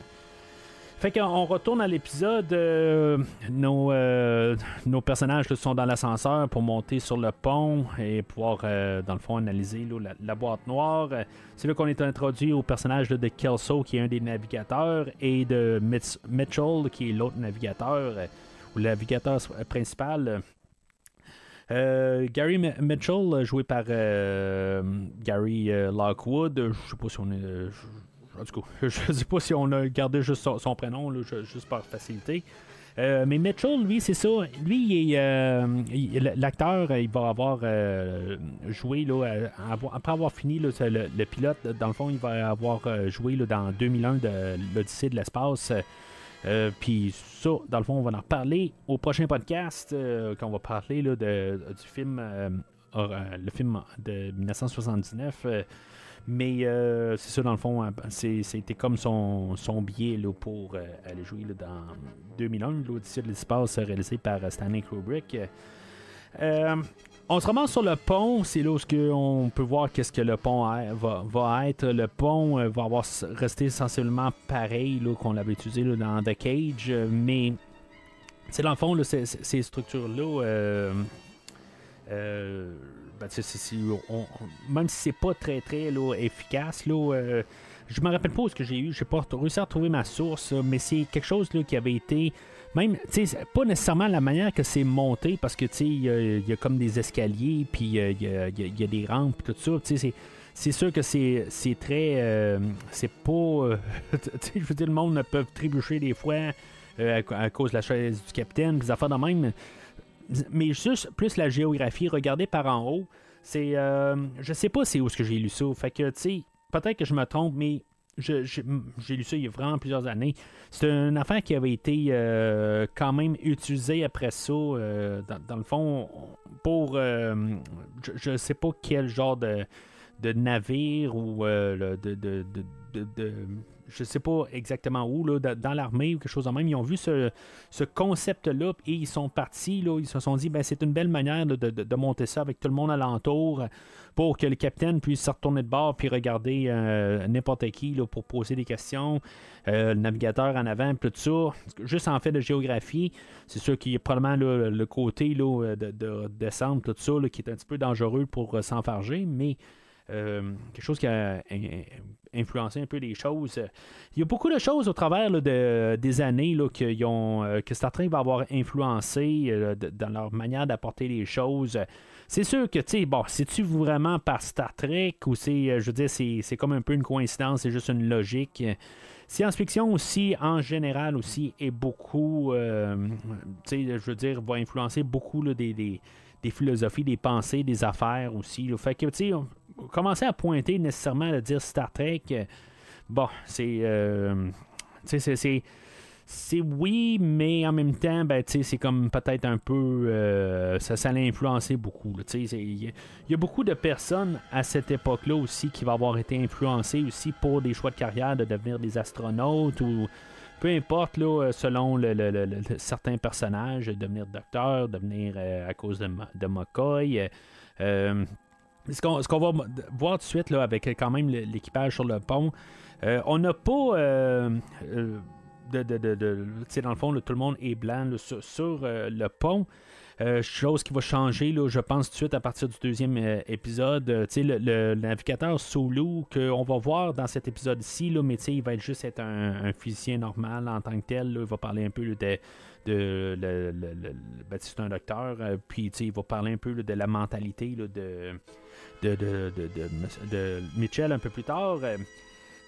Fait qu'on retourne à l'épisode. Euh, nos, euh, nos personnages sont dans l'ascenseur pour monter sur le pont et pouvoir, euh, dans le fond, analyser la, boîte noire. C'est là qu'on est introduit au personnage de Kelso, qui est un des navigateurs, et de Mitchell, qui est l'autre navigateur, ou le navigateur principal. Gary Mitchell, joué par Gary Lockwood, je sais pas si on est en tout cas, (laughs) je ne sais pas si on a gardé juste son, prénom, juste par facilité. Euh, mais Mitchell, lui, c'est ça. Lui, euh, l'acteur, il va avoir euh, joué, là, après avoir fini le, pilote, dans le fond, il va avoir joué dans 2001 de l'Odyssée de l'espace. Puis ça, dans le fond, on va en reparler au prochain podcast, quand on va parler là, de, du film, le film de 1979. Mais euh, c'est ça, dans le fond, hein, c'était comme son, son billet là, pour euh, aller jouer dans 2001, l'Odyssée de l'espace réalisé par Stanley Kubrick. Euh, on se ramasse sur le pont, c'est là où on peut voir qu'est-ce que le pont va, être. Le pont va avoir resté sensiblement pareil qu'on l'avait utilisé dans The Cage, mais c'est dans le fond, ces, structures-là, ben, même si c'est pas très très efficace, là, je me rappelle pas ce que j'ai eu, j'ai pas réussi à retrouver ma source, mais c'est quelque chose qui avait été même, tu pas nécessairement la manière que c'est monté, parce que, tu il y, a comme des escaliers, puis il y, a, des rampes, tout ça, tu c'est sûr que c'est, très. Euh, c'est pas. Euh, (laughs) je veux dire, le monde ne peut trébucher des fois euh, à, cause de la chaise du capitaine, des affaires de même. Mais juste plus la géographie, regardez par en haut, c'est. je sais pas c'est où ce que j'ai lu ça. Fait que, tu sais, peut-être que je me trompe, mais j'ai lu ça il y a vraiment plusieurs années. C'est une affaire qui avait été euh, quand même utilisée après ça, euh, dans, le fond, pour euh, je ne sais pas quel genre de, navire ou de, de, je sais pas exactement où, là, dans l'armée ou quelque chose de même, ils ont vu ce, concept-là et ils sont partis, là, ils se sont dit, ben, c'est une belle manière de, monter ça avec tout le monde alentour pour que le capitaine puisse se retourner de bord puis regarder euh, n'importe qui là, pour poser des questions, euh, le navigateur en avant, tout ça. Juste en fait de géographie, c'est sûr qu'il y a probablement le côté là, de, de, descendre, tout ça, qui est un petit peu dangereux pour euh, s'enfarger, mais quelque chose qui a influencé un peu les choses. Il y a beaucoup de choses au travers de, des années là, ont, que Star Trek va avoir influencé dans leur manière d'apporter les choses. C'est sûr que, tu sais, bon, c'est-tu vraiment par Star Trek ou c'est, euh, je veux dire, c'est comme un peu une coïncidence, c'est juste une logique? Science-fiction aussi, en général aussi, est beaucoup, euh, tu sais, je veux dire, va influencer beaucoup des, philosophies, des pensées, des affaires aussi. Fait que, tu sais, commencer à pointer nécessairement à dire Star Trek, euh, bon, c'est, tu sais, c'est c'est oui, mais en même temps, ben, c'est comme peut-être un peu. Euh, ça, ça l'a influencé beaucoup. Il y, a beaucoup de personnes à cette époque-là aussi qui vont avoir été influencées aussi pour des choix de carrière de devenir des astronautes ou peu importe, là, selon le, certains personnages, devenir docteur, devenir euh, à cause de, de McCoy. Euh, ce qu'on va voir de suite là, avec quand même l'équipage sur le pont, on n'a pas de, dans le fond, tout le monde est blanc sur, euh, le pont. Euh, chose qui va changer, là, je pense, tout de suite à partir du deuxième euh, épisode. Le, le, navigateur Solo qu'on va voir dans cet épisode-ci, mais il va juste être un, physicien normal en tant que tel. il va parler un peu de. de, ben, c'est un docteur, puis il va parler un peu de la mentalité de, de, de, Mitchell un peu plus tard.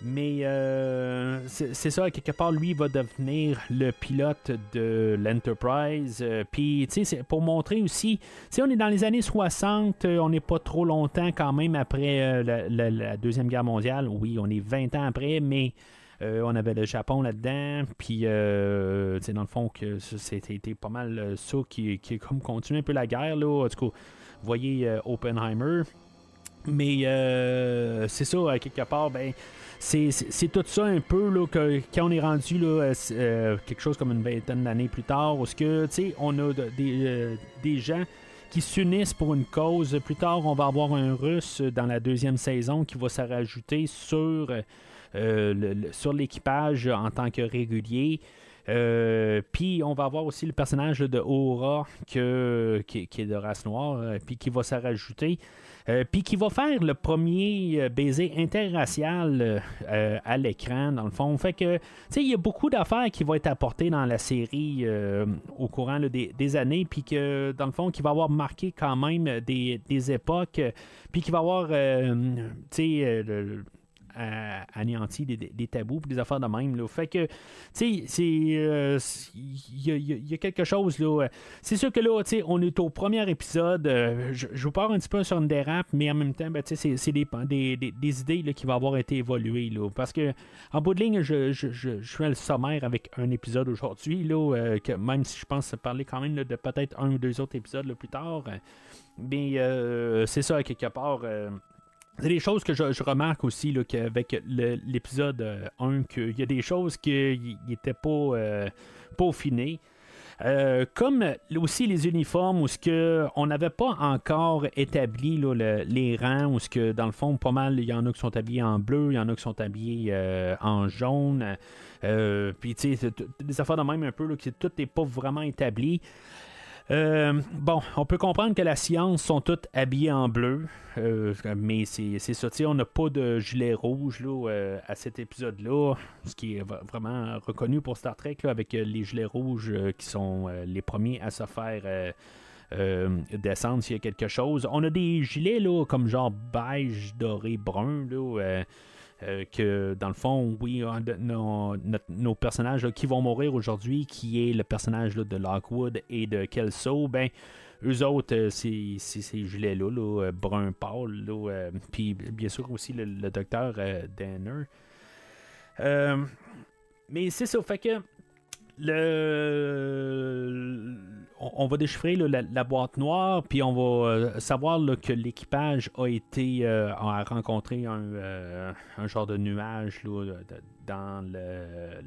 Mais euh, c'est ça, quelque part, lui va devenir le pilote de l'Enterprise. Euh, puis, tu sais, pour montrer aussi, tu on est dans les années 60, euh, on n'est pas trop longtemps quand même après la, Deuxième Guerre mondiale. Oui, on est 20 ans après, mais on avait le Japon là-dedans. Puis, tu sais, dans le fond, que c'était pas mal ça qui, qui comme continue un peu la guerre, là. Tout cas, vous voyez Oppenheimer. Mais c'est ça, quelque part, ben c'est tout ça un peu là, quand on est rendu là, euh, euh, quelque chose comme une vingtaine d'années plus tard, où que, on a euh, des, gens qui s'unissent pour une cause. Plus tard, on va avoir un russe dans la deuxième saison qui va se rajouter sur, sur l'équipage en tant que régulier. puis on va avoir aussi le personnage de Aura que, qui, est de race noire, puis qui va se rajouter. Euh, puis qui va faire le premier euh, baiser interracial euh, à l'écran, dans le fond. Fait que, tu sais, il y a beaucoup d'affaires qui vont être apportées dans la série au courant des, années, puis que, dans le fond, qui va avoir marqué quand même des, époques, puis qui va avoir, tu sais, anéanti des, des, tabous des affaires de même. Fait que, tu sais, il euh, y, a quelque chose. là. C'est sûr que là, tu sais, on est au premier épisode. Euh, je, vous parle un petit peu sur une dérape, mais en même temps, ben, tu sais, c'est des, idées là, qui vont avoir été évoluées. Là, parce que, en bout de ligne, je, je, fais le sommaire avec un épisode aujourd'hui, là, euh, que même si je pense parler quand même de peut-être un ou deux autres épisodes plus tard. mais c'est ça, quelque part. C'est des choses que je, remarque aussi là, qu'avec l'épisode 1, euh, qu'il y a des choses qui n'étaient pas, euh, pas comme aussi les uniformes, où ce que on n'avait pas encore établi les rangs, où ce que dans le fond, pas mal, il y en a qui sont habillés en bleu, il y en a qui sont habillés en jaune. Puis, tu sais, des affaires de même un peu, que tout n'est pas vraiment établi. Euh, bon, on peut comprendre que la science sont toutes habillées en bleu, euh, mais c'est ça. On n'a pas de gilet rouge euh, à cet épisode-là, ce qui est vraiment reconnu pour Star Trek avec les gilets rouges qui sont les premiers à se faire. descendre s'il y a quelque chose. On a des gilets comme genre beige, doré, brun. Que dans le fond, oui, nos, personnages qui vont mourir aujourd'hui, qui est le personnage de Lockwood et de Kelso, ben eux autres, euh, c'est ces gilets-là, là, euh, brun pâle, puis bien sûr aussi le, docteur Danner. mais c'est ça, fait que le, on, va déchiffrer la, boîte noire, puis on va euh, savoir que l'équipage a été euh, a rencontré un, euh, un, genre de nuage dans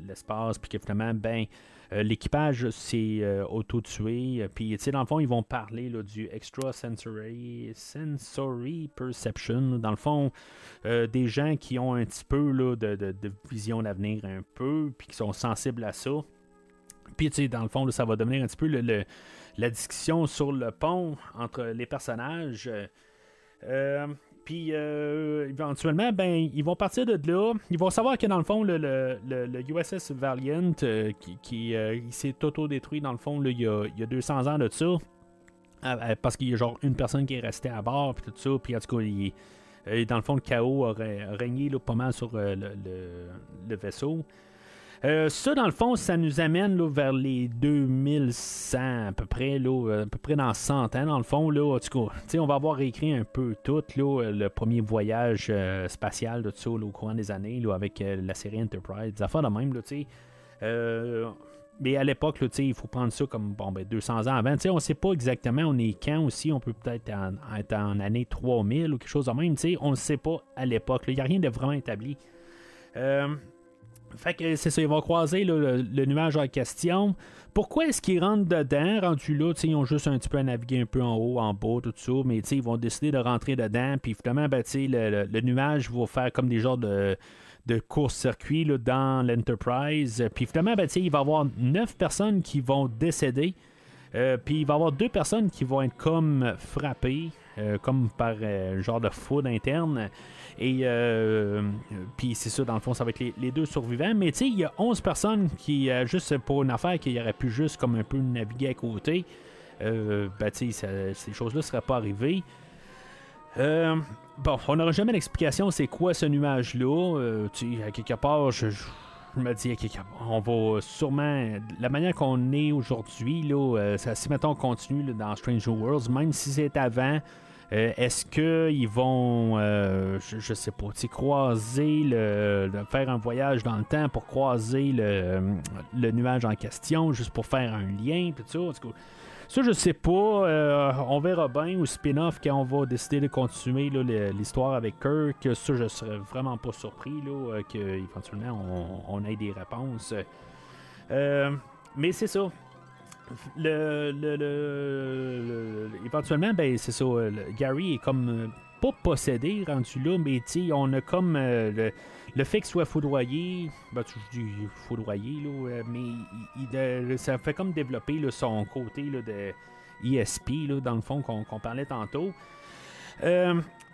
l'espace, puis que finalement, ben, l'équipage s'est auto-tué. Puis, dans le fond, ils vont parler du extra sensory, sensory perception. Dans le fond, des gens qui ont un petit peu de, de, de vision d'avenir, un peu, puis qui sont sensibles à ça. Puis, tu sais, dans le fond, ça va devenir un petit peu la discussion sur le pont entre les personnages. Euh, puis euh, éventuellement, ben, ils vont partir de là. Ils vont savoir que dans le fond, le, USS Valiant, euh, qui, s'est auto-détruit dans le fond il, y a, il, y a, 200 ans de ça. parce qu'il y a genre une personne qui est restée à bord, puis tout ça. Puis en tout cas, dans le fond, le chaos aurait régné pas mal sur le, vaisseau. Euh, ça, dans le fond, ça nous amène vers les 2100 à peu près, là, à peu près dans 100 ans, dans le fond. Là, en tout cas, on va avoir écrit un peu tout là, le premier voyage euh, spatial au courant des années avec euh, la série Enterprise, des affaires de même. Là, mais à l'époque, il faut prendre ça comme bon, ben, 200 ans avant. on ne sait pas exactement on est quand aussi. On peut peut-être être en année 3000 ou quelque chose de même. On ne sait pas à l'époque. Il n'y a rien de vraiment établi. Euh, fait que c'est ça, ils vont croiser le, nuage en question. Pourquoi est-ce qu'ils rentrent dedans, rendus là, ils ont juste un petit peu à naviguer un peu en haut, en bas, tout ça, mais ils vont décider de rentrer dedans, puis finalement, ben, le, le, nuage va faire comme des genres de, course-circuit dans l'Enterprise. Puis finalement, ben, il va y avoir neuf personnes qui vont décéder. Euh, puis il va y avoir deux personnes qui vont être comme frappées, euh, comme par euh, un genre de foudre interne. Et euh, puis c'est ça, dans le fond, ça va être les, deux survivants. Mais tu sais, il y a 11 personnes qui, euh, juste pour une affaire qui aurait pu juste comme un peu naviguer à côté, euh, ben tu sais, ces choses-là ne seraient pas arrivées. bon, on n'aura jamais l'explication c'est quoi ce nuage-là. tu sais, à quelque part, je, me dis, on va sûrement. La manière qu'on est aujourd'hui, là, si maintenant on continue dans Stranger Worlds, même si c'est avant, euh, est-ce qu'ils vont, euh, je, sais pas, croiser, le, faire un voyage dans le temps pour croiser le, nuage en question, juste pour faire un lien, tout ça? Ça, je sais pas. Euh, on verra bien au spin-off quand on va décider de continuer l'histoire avec Kirk. Ça, je serais vraiment pas surpris qu'éventuellement on, on, ait des réponses. mais c'est ça le, le, éventuellement, ben, c'est ça. Gary est comme euh, pas possédé rendu là, mais on a comme euh, le, fait qu'il soit foudroyé. Ben, tu dis foudroyé, là, euh, mais ça fait comme développer son côté de ESP, là, dans le fond, qu'on parlait tantôt.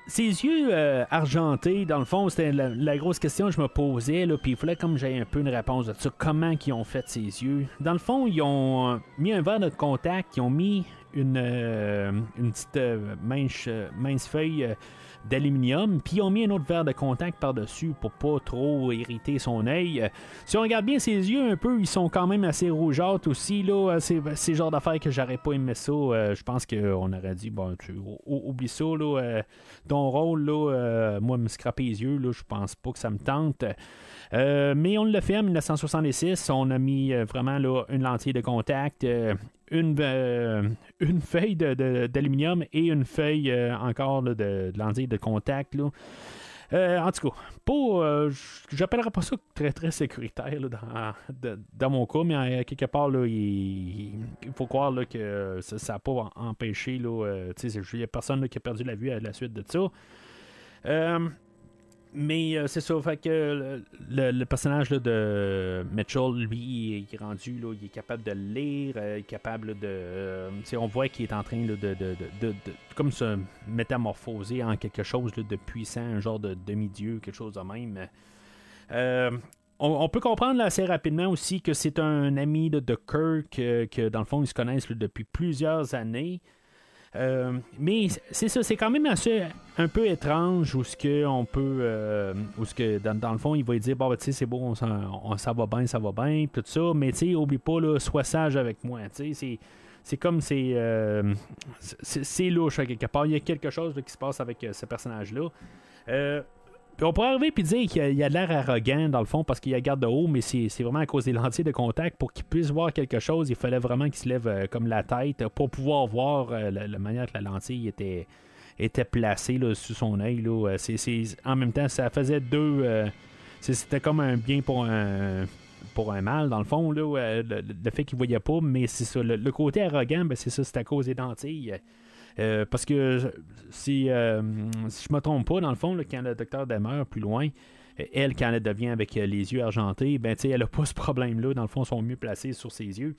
Ses yeux euh, argentés, dans le fond, c'était la, grosse question que je me posais, puis il fallait comme j'ai un peu une réponse de ça. Comment ils ont fait ses yeux? Dans le fond, ils ont mis un verre de contact, ils ont mis une, euh, une petite euh, mince, mince feuille d'aluminium, puis ils ont mis un autre verre de contact par-dessus pour pas trop irriter son œil. Si on regarde bien ses yeux un peu, ils sont quand même assez rougeâtres aussi. Là. C'est, c'est le genre d'affaires que j'aurais pas aimé ça. Euh, je pense qu'on aurait dit, bon, tu, oublie ça, là, euh, ton rôle, là, euh, moi, me scraper les yeux, là, je pense pas que ça me tente. Mais on l'a fait en 1966. On a mis vraiment là, une lentille de contact, une, euh, une feuille d'aluminium et une feuille euh, encore de, de, lentille de contact. Euh, en tout cas, pas, euh, j'appellerais pas ça très très sécuritaire dans, dans, mon cas, mais euh, quelque part, là, il, faut croire que ça n'a pas empêché. Il n'y a personne qui a perdu la vue à la suite de ça. Mais euh, c'est ça, fait que le, personnage de Mitchell, lui, il est rendu, là, il est capable de lire, euh, il est capable de. Euh, on voit qu'il est en train de, de, de, comme se métamorphoser en quelque chose de puissant, un genre de demi-dieu, quelque chose de même. On, peut comprendre assez rapidement aussi que c'est un ami de, Kirk, que dans le fond ils se connaissent depuis plusieurs années. Euh, mais c'est ça, c'est quand même assez un peu étrange où ce que on peut, euh, ce que dans, le fond il va dire bon ben, tu sais c'est bon, on, ça va bien, ça va bien, tout ça, mais tu sais oublie pas là, sois sage avec moi, tu sais c'est comme c'est euh, c'est louche à quelque part. Il y a quelque chose qui se passe avec ce personnage-là. Puis on pourrait arriver et dire qu'il a, de l'air arrogant dans le fond parce qu'il a garde de haut, mais c'est, vraiment à cause des lentilles de contact. Pour qu'il puisse voir quelque chose, il fallait vraiment qu'il se lève euh, comme la tête pour pouvoir voir euh, la, manière que la lentille était, était placée là, sous son œil. Euh, en même temps, ça faisait deux. c'était comme un bien pour un pour un mal, dans le fond, là, le, fait qu'il voyait pas, mais c'est ça. Le, côté arrogant, ben, c'est ça, c'est à cause des lentilles. Euh, parce que si, euh, si je me trompe pas, dans le fond, quand le docteur demeure plus loin, elle, quand elle devient avec euh, les yeux argentés, ben, elle n'a pas (laughs) ce problème-là. Dans le fond, ils sont mieux placés sur ses yeux.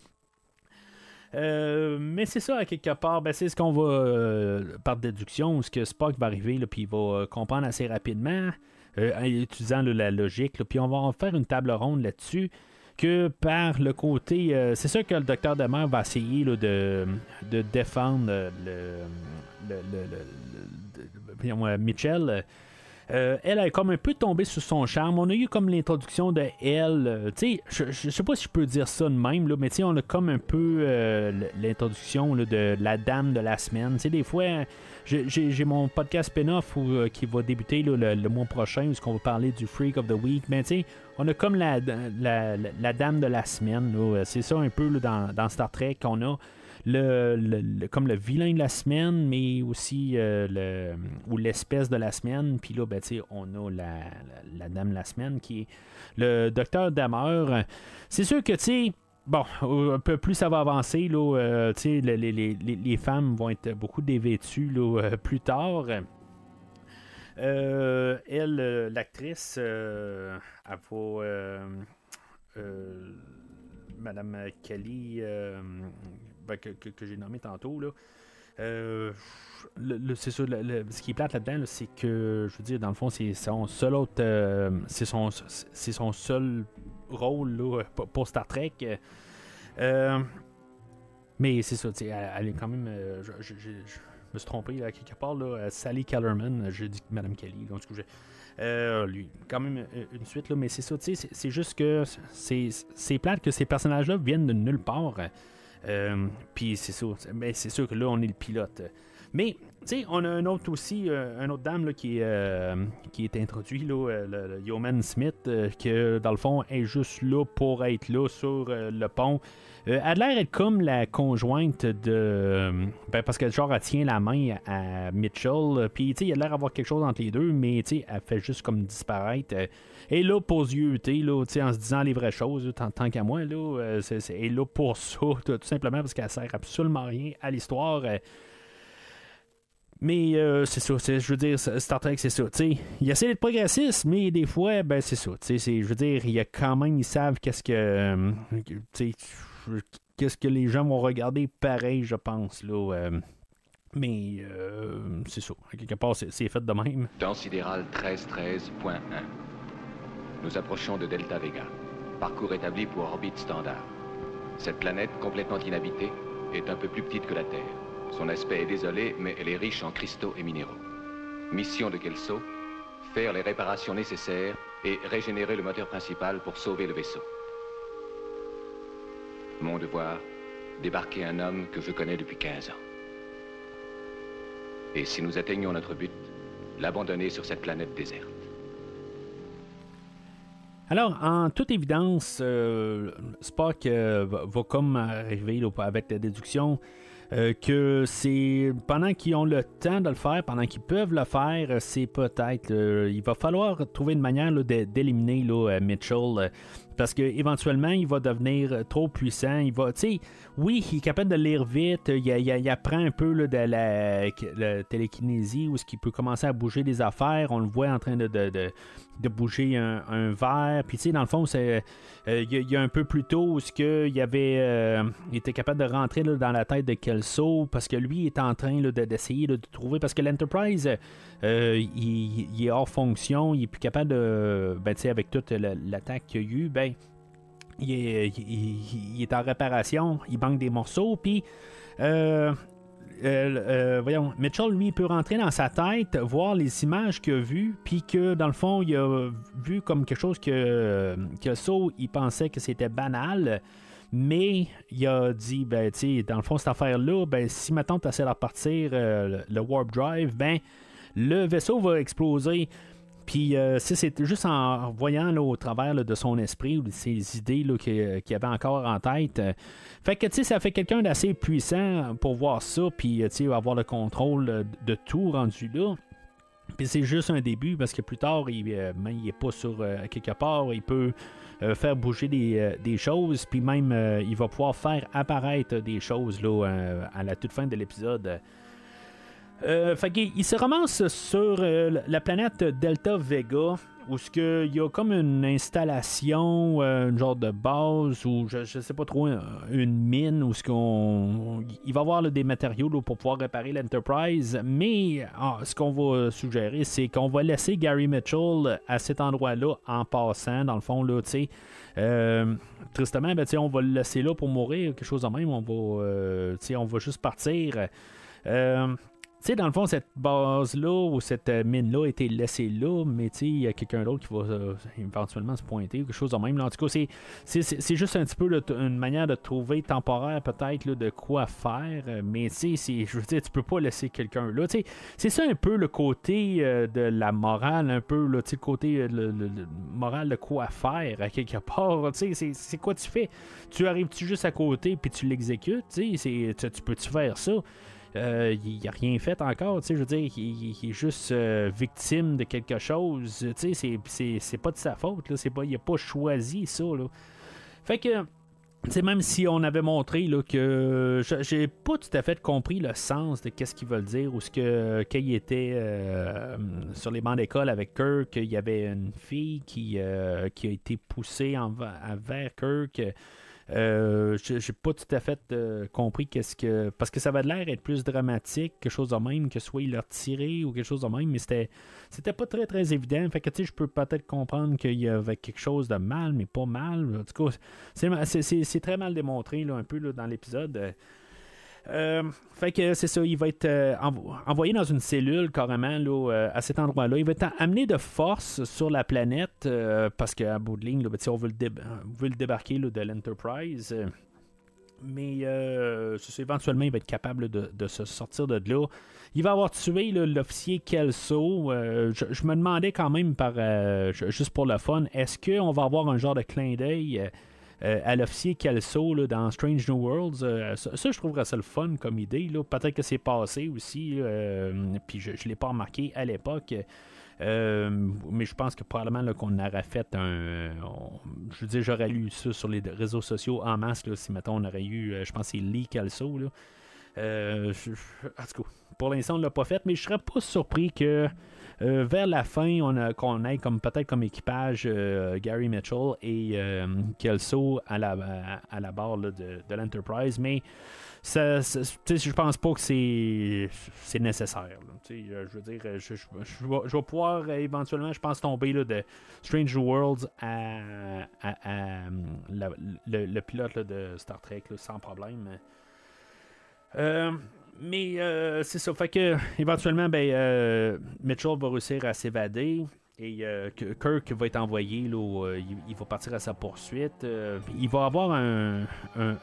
mais c'est ça, à quelque part, ben, c'est ce qu'on va, par déduction, ce que Spock va arriver, puis il va comprendre assez rapidement, en utilisant la logique, puis on va faire une table ronde là-dessus que par le côté. Euh, c'est sûr que le docteur Demer va essayer de, de, défendre le, le, le, Mitchell. Euh, elle a comme un peu tombé sous son charme. On a eu comme l'introduction de elle. Euh, tu sais, je, sais pas si je peux dire ça de même, mais tu sais, on a comme un peu l'introduction de la dame de la semaine. Tu sais, des fois, j'ai mon podcast spin-off euh, qui va débuter le, mois prochain, où on va parler du Freak of the Week. Mais tu on a comme la, la, dame de la semaine. C'est ça un peu dans, Star Trek qu'on a. Le, comme le vilain de la semaine, mais aussi euh, le, ou l'espèce de la semaine. Puis là, ben, on a la, la, dame de la semaine qui est le docteur Damer. C'est sûr que, tu sais, Bon, un peu plus ça va avancer, là, euh, les, les, les, les, femmes vont être beaucoup dévêtues là, euh, plus tard. Euh, elle, l'actrice, elle va. Madame Kelly, ben, que, j'ai nommé tantôt, là. Le, c'est sûr, ce qui est plate là-dedans, c'est que, je veux dire, dans le fond, c'est son seul autre. c'est son, c'est son seul rôle pour Star Trek. Euh, mais c'est ça, elle, est quand même. Euh, je, me suis trompé là, quelque part. Là, Sally Kellerman, j'ai dit Madame Kelly. Donc, euh, lui, quand même une suite, là, mais c'est ça, c'est juste que c'est plate que ces personnages-là viennent de nulle part. Puis c'est ça, mais c'est sûr que là, on est le pilote. Mais, tu sais, on a un autre aussi, euh, un autre dame là, qui, euh, qui est introduit, là, euh, le, Yeoman Smith, qui, dans le fond, est juste là pour être là sur le pont. Elle a l'air comme la conjointe de. Ben, parce que, genre, elle tient la main à Mitchell. Puis, tu sais, il a l'air d'avoir quelque chose entre les deux, mais, tu sais, elle fait juste comme disparaître. Et là, pour yeux, là, en se disant les vraies choses, tant, qu'à moi, là, c'est, est, là pour ça, (laughs) tout simplement parce qu'elle sert absolument rien à l'histoire. Mais euh, c'est ça, je veux dire, Star Trek, c'est ça. sais il essaie d'être progressiste, mais des fois, ben c'est ça. Je veux dire, il y a quand même, ils savent qu'est-ce que. Euh, qu'est-ce que les gens vont regarder? Pareil, je pense. Là, euh, mais c'est ça. quelque part, c'est fait de même. Dans sidéral 1313.1. Nous approchons de Delta Vega. Parcours établi pour orbite standard. Cette planète, complètement inhabitée, est un peu plus petite que la Terre. Son aspect est désolé, mais elle est riche en cristaux et minéraux. Mission de Kelso, faire les réparations nécessaires et régénérer le moteur principal pour sauver le vaisseau. Devoir, débarquer un homme que je connais depuis 15 ans. Et si nous atteignons notre but, l'abandonner sur cette planète déserte. Alors, en toute évidence, euh, Spock euh, va, comme arriver avec la déduction que c'est pendant qu'ils ont le temps de le faire, pendant qu'ils peuvent le faire, c'est peut-être il va falloir trouver une manière d'éliminer Mitchell parce qu'éventuellement, il va devenir trop puissant. Il va, oui, il est capable de lire vite. Il, apprend un peu de la, télékinésie où ce qui peut commencer à bouger des affaires. On le voit en train de, bouger un, verre. Puis, tu sais, dans le fond, c'est, euh, il, y a un peu plus tôt ce que il avait, euh, il était capable de rentrer dans la tête de Kelso parce que lui est en train d'essayer de, trouver. Parce que l'Enterprise, euh, il, est hors fonction. Il est plus capable de, ben, tu sais, avec toute l'attaque qu'il y a eu, ben, il est, en réparation, il manque des morceaux, puis euh, euh, voyons, Mitchell, lui, peut rentrer dans sa tête, voir les images qu'il a vues, puis que dans le fond, il a vu comme quelque chose que, que So, il pensait que c'était banal. Mais il a dit, ben, tu dans le fond, cette affaire-là, ben, si maintenant tu essaies de repartir le Warp Drive, ben, le vaisseau va exploser. Puis euh, c'est juste en voyant au travers de son esprit ou de ses idées qu'il avait encore en tête. Euh, fait que ça fait quelqu'un d'assez puissant pour voir ça, puis euh, avoir le contrôle de tout rendu là. Puis c'est juste un début parce que plus tard, il n'est ben, pas sur quelque part, il peut faire bouger des, choses, puis même il va pouvoir faire apparaître des choses là, à la toute fin de l'épisode. Euh, il, se ramasse sur euh, la planète Delta Vega, où ce il y a comme une installation, euh, une genre de base, ou je, ne sais pas trop, une mine, où ce il va avoir des matériaux pour pouvoir réparer l'Enterprise, mais ah, ce qu'on va suggérer, c'est qu'on va laisser Gary Mitchell à cet endroit-là en passant, dans le fond, là, tu sais. tristement, ben, on va le laisser là pour mourir, quelque chose de même, on va, on va juste partir. Sais, dans le fond, cette base-là ou cette euh, mine-là a été laissée là, mais il y a quelqu'un d'autre qui va euh, éventuellement se pointer ou quelque chose de même. en tout cas, c'est juste un petit peu une manière de trouver temporaire peut-être de quoi faire, euh, mais tu sais, je veux dire, tu peux pas laisser quelqu'un là. C'est ça un peu le côté de la morale, un peu le côté le, moral de quoi faire à quelque part. (laughs) C'est quoi tu fais? Tu arrives-tu juste à côté puis tu l'exécutes? Tu peux-tu faire ça? Euh, il n'a rien fait encore, tu sais, je veux dire, il, est juste euh, victime de quelque chose, c'est pas de sa faute, là, pas, il n'a pas choisi ça, là. Fait que, c'est même si on avait montré là, que j'ai pas tout à fait compris le sens de qu'est-ce qu'ils veulent dire ou ce que il était euh, sur les bancs d'école avec Kirk, il y avait une fille qui, qui a été poussée en, vers Kirk. Euh, j'ai pas tout à fait euh, compris qu'est-ce que. Parce que ça va de l'air être plus dramatique, quelque chose de même, que soit il l'a tiré ou quelque chose de même, mais c'était pas très très évident. Fait que je peux peut-être comprendre qu'il y avait quelque chose de mal, mais pas mal. En tout cas, c'est très mal démontré là, un peu dans l'épisode. Euh, fait que c'est ça, il va être euh, envoyé dans une cellule carrément là, euh, à cet endroit-là. Il va être amené de force sur la planète parce qu'à bout de ligne, ben, on, veut le, le débarquer de l'Enterprise. Mais éventuellement, il va être capable de, se sortir de là. Il va avoir tué l'officier Kelso. Je, me demandais quand même, par juste pour le fun, est-ce qu'on va avoir un genre de clin d'œil euh, à l'officier Kelso là, dans Strange New Worlds. Euh, ça, je trouverais ça le fun comme idée. Peut-être que c'est passé aussi, euh, puis je ne l'ai pas remarqué à l'époque. mais je pense que probablement qu'on aurait fait un. je veux dire, j'aurais lu ça sur les réseaux sociaux en masse si, mettons, on aurait eu, je pense, c'est Lee. Là. en tout cas, pour l'instant, on ne l'a pas fait, mais je serais pas surpris que euh, vers la fin, on a, qu'on comme peut-être comme équipage euh, Gary Mitchell et euh, Kelso à la, à, la barre de, l'Enterprise, mais ça, je pense pas que c'est, nécessaire. je veux dire, je, vais, pouvoir éventuellement, je pense, tomber de Strange Worlds à, le, pilote de Star Trek sans problème. Mais euh, c'est ça. Fait que éventuellement, ben, euh, Mitchell va réussir à s'évader. Et euh, Kirk va être envoyé, là, il, va partir à sa poursuite. il va avoir un, un,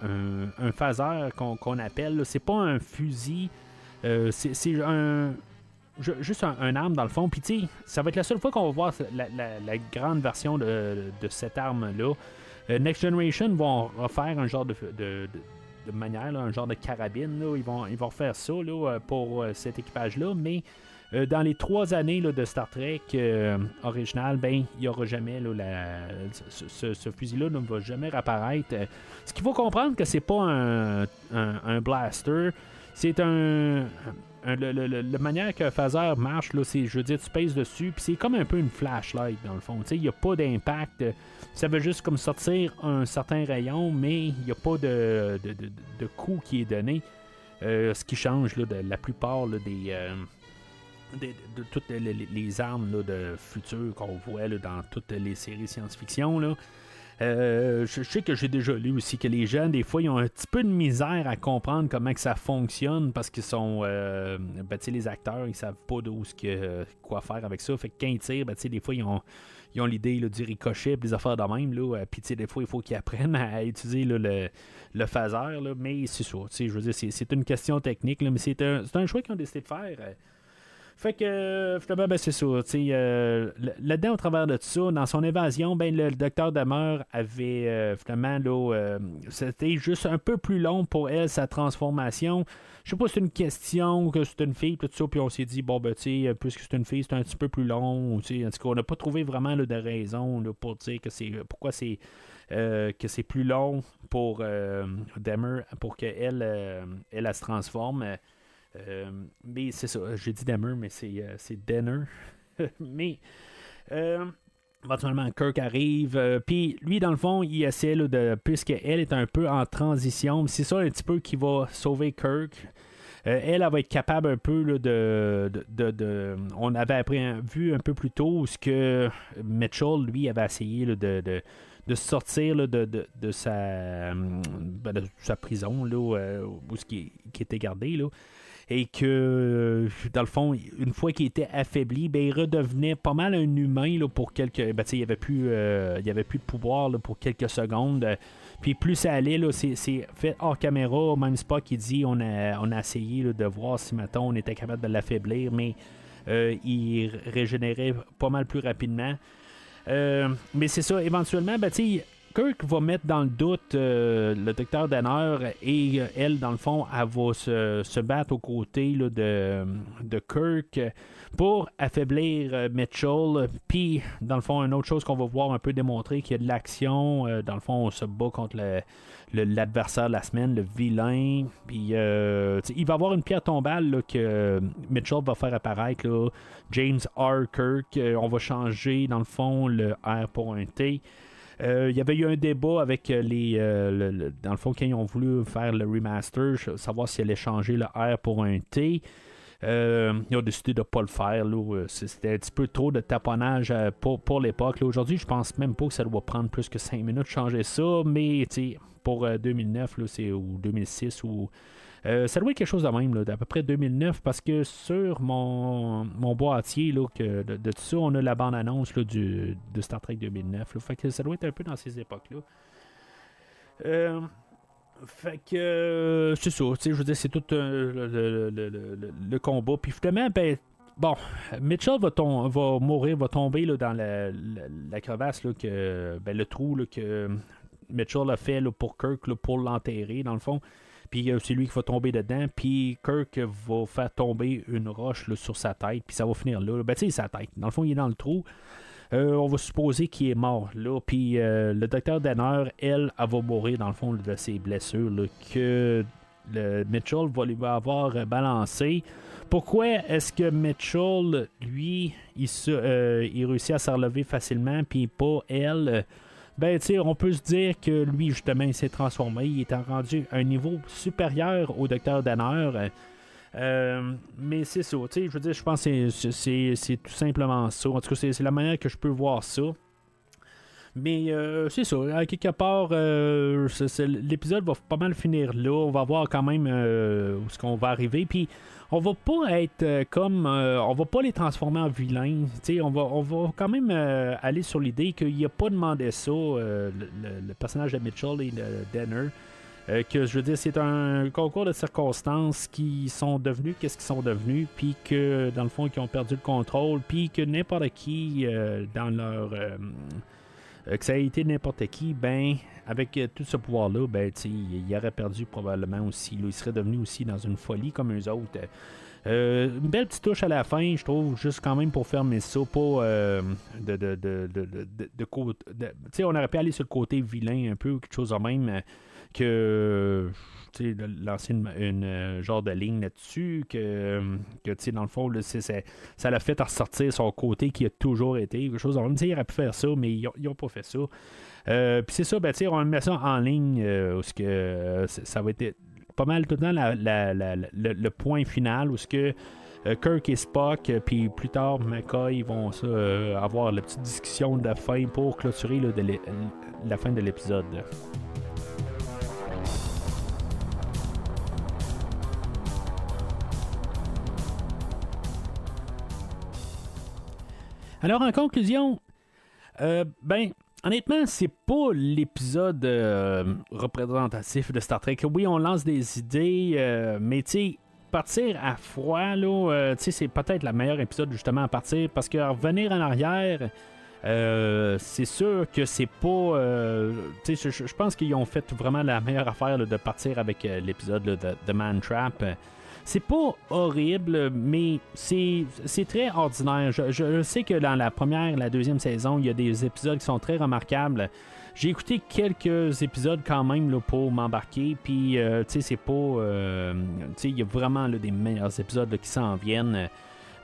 un, phaser qu'on appelle. C'est pas un fusil, c'est un, juste un, arme dans le fond. Puis ça va être la seule fois qu'on va voir la, grande version de, cette arme-là. Next Generation vont refaire un genre de manière, un genre de carabine. Ils, vont, ils vont faire ça pour cet équipage-là, mais dans les trois années de Star Trek original, ben il n'y aura jamais ce, fusil-là ne va jamais réapparaître. Ce qu'il faut comprendre que c'est pas un blaster, c'est un, la manière que Phaser marche, là, c'est, je veux dire, tu pèses dessus, puis c'est comme un peu une flashlight dans le fond. Il n'y a pas d'impact. Ça veut juste comme sortir un certain rayon, mais il n'y a pas de, de, coup qui est donné. Euh, ce qui change là, de la plupart des, euh, de, toutes les, armes de futur qu'on voit dans toutes les séries science-fiction. Là. Euh, je, sais que j'ai déjà lu aussi que les jeunes, des fois, ils ont un petit peu de misère à comprendre comment que ça fonctionne parce qu'ils sont. Euh, ben, les acteurs, ils savent pas d'où que, quoi faire avec ça. Fait que quand ils tirent, ben, des fois, ils ont. Ils ont l'idée du ricochet des affaires de même. Là. Euh, puis des fois, il faut qu'ils apprennent à utiliser le, le phaser. Là. Mais c'est ça. Je veux dire, c'est une question technique. mais c'est un, un choix qu'ils ont décidé de faire. Fait que, finalement, ben, c'est ça. Euh, là-dedans, au travers de tout ça, dans son évasion, ben, le, docteur Demeure avait, euh, finalement, là, euh, c'était juste un peu plus long pour elle, sa transformation. Je sais pas si c'est une question, que c'est une fille, tout ça, puis on s'est dit, bon, ben, tu sais, puisque c'est une fille, c'est un petit peu plus long. En tout cas, on n'a pas trouvé vraiment de raison pour dire que c'est pourquoi c'est que c'est plus long pour Demer, pour qu'elle elle, elle, se transforme. Euh, mais c'est ça, j'ai dit Demer, mais c'est, euh, Denner. (laughs) mais euh, éventuellement Kirk arrive. Puis lui, dans le fond, il essaie de. Puisqu'elle est un peu en transition, c'est ça un petit peu qui va sauver Kirk. elle, elle, va être capable un peu de, de, On avait appris, vu un peu plus tôt ce que Mitchell, lui, avait essayé de, de, sortir de, de, sa, ben, de sa prison, là, où, qui, qui était gardé. Là et que, euh, dans le fond, une fois qu'il était affaibli, ben, il redevenait pas mal un humain là, pour quelques. Ben, il n'y avait, plus, euh, il avait plus de pouvoir pour quelques secondes. Puis plus ça allait, c'est, fait hors caméra, même Spock qui dit on a, on a essayé de voir si maintenant on était capable de l'affaiblir, mais euh, il régénérait pas mal plus rapidement. mais c'est ça, éventuellement, ben, Kirk va mettre dans le doute euh, le docteur Danner et euh, elle, dans le fond, elle va se, battre aux côtés de, de Kirk pour affaiblir euh, Mitchell. Puis, dans le fond, une autre chose qu'on va voir un peu démontrer qu'il y a de l'action. dans le fond, on se bat contre l'adversaire de la semaine, le vilain. Puis, il va y avoir une pierre tombale que Mitchell va faire apparaître. James R. Kirk. on va changer, dans le fond, le R pour un T. Euh, il y avait eu un débat avec euh, les. Euh, dans le fond, quand ils ont voulu faire le remaster, savoir s'ils allaient changer le R pour un T. ils ont décidé de ne pas le faire. C'était un petit peu trop de taponnage pour, pour l'époque. Aujourd'hui, je pense même pas que ça doit prendre plus que 5 minutes de changer ça. Mais pour 2009 là, ou 2006 ou euh, ça doit être quelque chose de même, d'à peu près 2009, parce que sur mon, mon boîtier de, tout ça, on a la bande-annonce de Star Trek 2009. fait que ça doit être un peu dans ces époques-là. Euh, fait que euh, c'est ça, je veux dire, c'est tout le, combat. Puis finalement, ben, bon, Mitchell va, va mourir, va tomber dans la, crevasse, ben, le trou que Mitchell a fait pour Kirk pour l'enterrer, dans le fond. Puis euh, c'est lui qui va tomber dedans. Puis Kirk va faire tomber une roche sur sa tête. Puis ça va finir là. Ben, tu sais, sa tête. Dans le fond, il est dans le trou. Euh, on va supposer qu'il est mort là. Puis euh, le docteur Danner, elle, elle va mourir dans le fond de ses blessures que le Mitchell va lui avoir balancé. Pourquoi est-ce que Mitchell, lui, il, il réussit à se relever facilement, puis pas elle? Ben, on peut se dire que lui, justement, il s'est transformé. Il est rendu à un niveau supérieur au docteur Danner. Euh, mais c'est ça, je veux dire, je pense que c'est tout simplement ça. En tout cas, c'est la manière que je peux voir ça. Mais euh, c'est ça, quelque part, euh, l'épisode va pas mal finir là. On va voir quand même où ce qu'on va arriver. Puis on va pas être euh, comme. Euh, on va pas les transformer en vilains. on va, on va quand même euh, aller sur l'idée qu'il a pas demandé ça, le, personnage de Mitchell et de Denner. que je veux dire, c'est un concours de circonstances qui sont devenus qu'est-ce qu'ils sont devenus, puis que dans le fond, qui ont perdu le contrôle, puis que n'importe qui dans leur que ça a été n'importe qui, ben, avec tout ce pouvoir-là, ben, il aurait perdu probablement aussi. il serait devenu aussi dans une folie comme eux autres. une belle petite touche à la fin, je trouve, juste quand même pour fermer ça, pas de, de, de, de, on aurait pu aller sur le côté vilain un peu, quelque chose de même, que lancer une, euh, genre de ligne là-dessus, que, que dans le fond, là, ça l'a fait ressortir son côté qui a toujours été, quelque chose même. Il aurait pu faire ça, mais ils n'ont pas fait ça. Euh, puis c'est ça, ben, on met ça en ligne, euh, que ça va être pas mal tout le temps le, point final, où ce que Kirk et Spock, puis plus tard McCoy vont avoir la petite discussion de fin pour clôturer la fin de l'épisode. Alors, en conclusion, euh, ben, honnêtement, c'est pas l'épisode euh, représentatif de Star Trek. Oui, on lance des idées, euh, mais tu partir à froid, là, tu c'est peut-être le meilleur épisode justement à partir parce que revenir en arrière. c'est sûr que c'est pas. tu je, pense qu'ils ont fait vraiment la meilleure affaire de partir avec l'épisode de The Man Trap. C'est pas horrible, mais c'est, très ordinaire. Je, sais que dans la première et la deuxième saison, il y a des épisodes qui sont très remarquables. J'ai écouté quelques épisodes quand même pour m'embarquer, puis euh, tu sais, c'est pas. Euh, tu sais, il y a vraiment des meilleurs épisodes qui s'en viennent.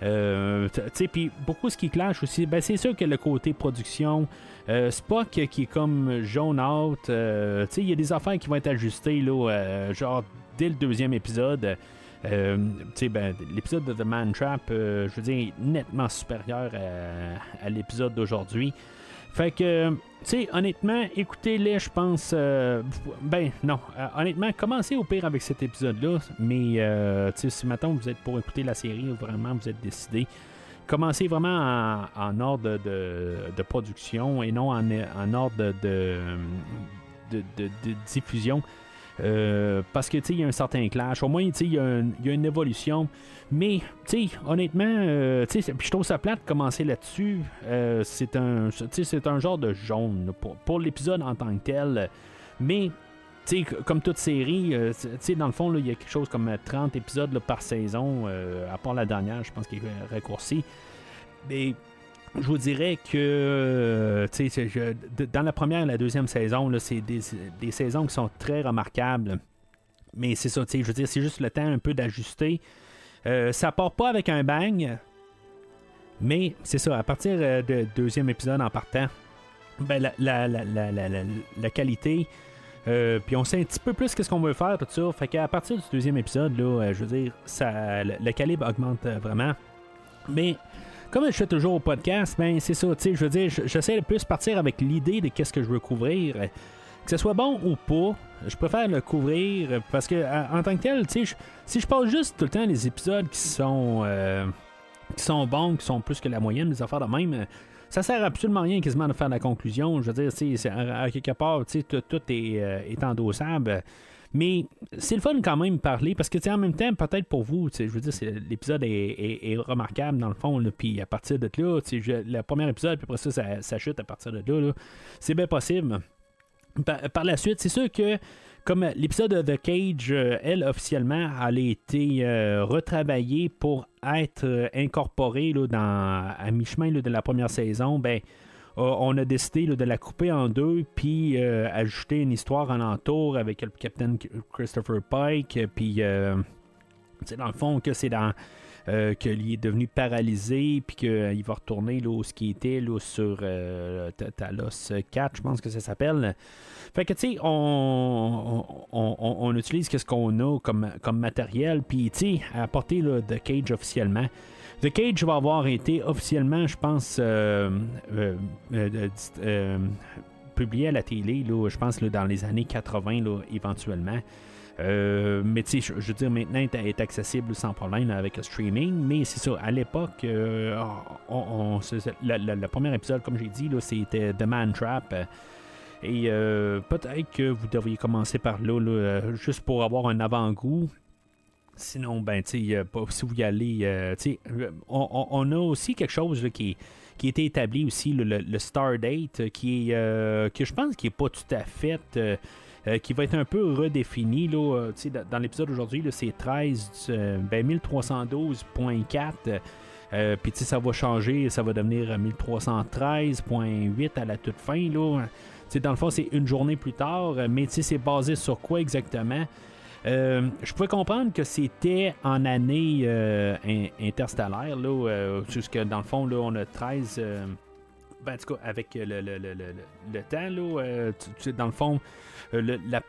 Euh, puis beaucoup ce qui clash aussi, ben, c'est sûr que le côté production, Spock qui est comme jaune out, il y a des affaires qui vont être ajustées, là, genre dès le deuxième épisode. Euh, ben, l'épisode de The Man Trap, euh, je veux dire, nettement supérieur à, l'épisode d'aujourd'hui. Fait que, honnêtement, écoutez-les, je pense. Euh, ben, non. honnêtement, commencez au pire avec cet épisode-là. Mais, sais, si maintenant vous êtes pour écouter la série, vraiment vous êtes décidé, commencez vraiment en, ordre de, production et non en, ordre de diffusion. Euh, parce que, tu il y a un certain clash. Au moins, il y, a une évolution. Mais, tu honnêtement, euh, je trouve ça plate de commencer là-dessus. Euh, c'est un, c'est un genre de jaune pour, l'épisode en tant que tel. Mais, tu comme toute série, tu dans le fond, il y a quelque chose comme 30 épisodes par saison, à part la dernière, je pense qu'il est raccourci. Mais je vous dirais que euh, dans la première et la deuxième saison, c'est des, saisons qui sont très remarquables. Mais c'est ça, je veux dire, c'est juste le temps un peu d'ajuster. Euh, ça part pas avec un bang, mais c'est ça, à partir euh, du deuxième épisode en partant, ben, la, la, qualité, puis on sait un petit peu plus qu'est-ce qu'on veut faire, tout ça. Fait qu'à partir du deuxième épisode, là, je veux dire, ça, le, calibre augmente vraiment. Mais comme je fais toujours au podcast, ben c'est ça, je veux dire, j'essaie de plus partir avec l'idée de qu'est-ce que je veux couvrir. Que ce soit bon ou pas, je préfère le couvrir parce que en tant que tel, si je passe juste tout le temps les épisodes qui sont euh, qui sont bons, qui sont plus que la moyenne, des affaires de même, ça sert absolument rien quasiment de faire la conclusion. Je veux dire, à, quelque part, sais, tout, est, euh, est endossable. Mais c'est le fun quand même parler parce que en même temps, peut-être pour vous, je veux dire, l'épisode est, remarquable dans le fond. Puis à partir de là, le premier épisode, puis après ça, ça, chute à partir de là. c'est bien possible. Par, la suite, c'est sûr que comme l'épisode de The Cage, euh, elle, officiellement, elle a été euh, retravaillée pour être euh, incorporée là, dans, à mi-chemin de la première saison, ben on a décidé de la couper en deux, puis euh, ajouter une histoire en entour avec le capitaine Christopher Pike, puis euh, dans le fond que c'est dans qu'il est devenu paralysé, puis qu'il va retourner là, ce qui était là, sur Talos 4, je pense que ça s'appelle. Fait que, tu sais, on, on, utilise ce qu'on a comme, comme matériel, puis, tu sais, apporter The Cage officiellement. The Cage va avoir été officiellement, je pense, euh, euh, euh, publié à la télé, là, je pense, dans les années 80, là, éventuellement. mais tu sais, je veux dire, maintenant, il est accessible sans problème avec le streaming. Mais c'est ça, à l'époque, on, le premier épisode, comme j'ai dit, c'était The Man Trap. Et peut-être que vous devriez commencer par là, là juste pour avoir un avant-goût. Sinon, ben, tu sais, si vous y allez, euh, tu sais, on, a aussi quelque chose qui, qui a été établi aussi, le, le Stardate, qui est, que je pense qui est pas tout à fait. qui va être un peu redéfini. Là, dans l'épisode d'aujourd'hui, c'est 13, ben 1312.4. Puis ça va changer, ça va devenir 1313.8 à la toute fin. Là. dans le fond, c'est une journée plus tard, mais c'est basé sur quoi exactement? Euh, je pouvais comprendre que c'était en année euh, interstellaire, là, euh, jusque dans le fond, là, on a 13. Ben, en tout cas, avec le, le, le, le temps, là, dans le fond, la,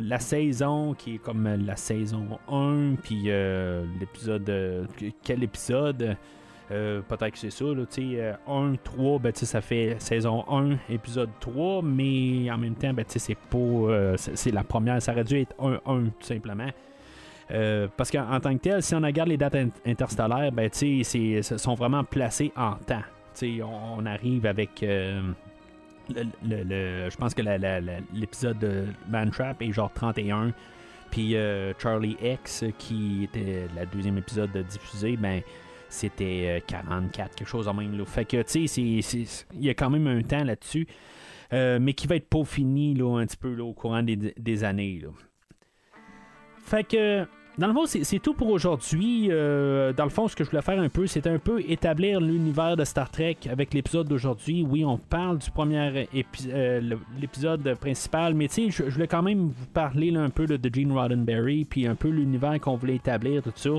la, saison qui est comme la saison 1, puis l'épisode. quel épisode? Euh, peut-être que c'est ça. Là, 1, 3, euh, ben, ça fait saison 1, épisode 3, mais en même temps, ben, c'est pas. Euh, c'est la première. Ça aurait dû être 1, 1, tout simplement. parce qu'en tant que tel, si on regarde les dates interstellaires, ben, c'est, sont vraiment placées en temps. On, on, arrive avec. Le, je pense que l'épisode de Man Trap est genre 31. Puis Charlie X, qui était le deuxième épisode diffusé, ben c'était 44, euh, quelque chose en même. Là. Fait que, tu sais, il y a quand même un temps là-dessus, euh, mais qui va être peaufiné là, un petit peu au courant des, années. Fait que, dans le fond, c'est tout pour aujourd'hui. Euh, dans le fond, ce que je voulais faire un peu, c'est un peu établir l'univers de Star Trek avec l'épisode d'aujourd'hui. Oui, on parle du premier l'épisode principal, mais tu je, voulais quand même vous parler un peu de Gene Roddenberry, puis un peu l'univers qu'on voulait établir, tout ça.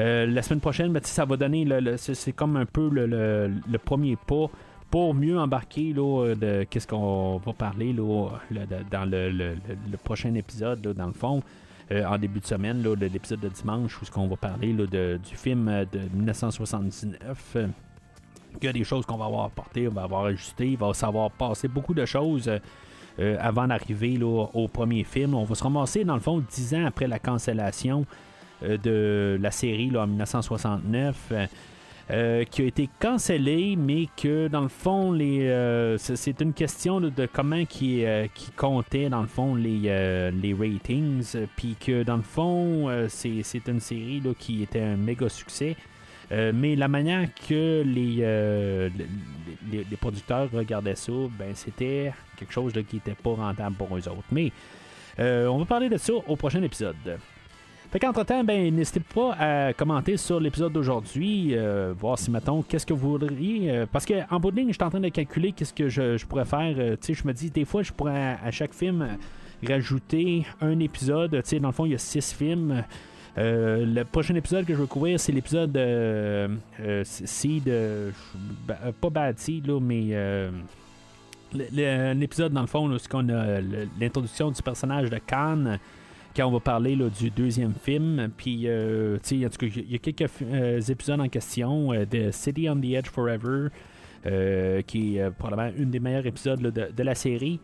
Euh, la semaine prochaine, ben, ça va donner, le, c'est comme un peu le, premier pas pour mieux embarquer là, de qu'est-ce qu'on va parler là, dans le, prochain épisode, dans le fond. Euh, en début de semaine, de l'épisode de dimanche, où ce qu'on va parler de, du film de 1979. Il y a des choses qu'on va avoir apportées, on va avoir ajusté, il va savoir passer beaucoup de choses euh, avant d'arriver au premier film. On va se ramasser, dans le fond, dix ans après la cancellation euh, de la série là, en 1969. Euh, qui a été cancellé, mais que dans le fond, les, c'est une question de comment qui, qui comptait dans le fond les, les ratings, puis que dans le fond, c'est une série là, qui était un méga succès. mais la manière que les, les, producteurs regardaient ça, ben, c'était quelque chose qui n'était pas rentable pour eux autres. Mais on va parler de ça au prochain épisode. Fait qu'entre-temps, ben, n'hésitez pas à commenter sur l'épisode d'aujourd'hui, euh, voir si, mettons, qu'est-ce que vous voudriez. Euh, parce qu'en bout de ligne, je suis en train de calculer qu'est-ce que je, pourrais faire. Euh, tu sais, je me dis, des fois, je pourrais à chaque film rajouter un épisode. Tu sais, dans le fond, il y a six films. le prochain épisode que je vais couvrir, c'est l'épisode euh, Seed, pas Bad Seed, là, mais l'épisode dans le fond, c'est qu'on a l'introduction du personnage de Khan quand on va parler du deuxième film. Puis, euh, il y a quelques euh, épisodes en question euh, de City on the Edge Forever, qui est probablement une des meilleurs épisodes de, la série.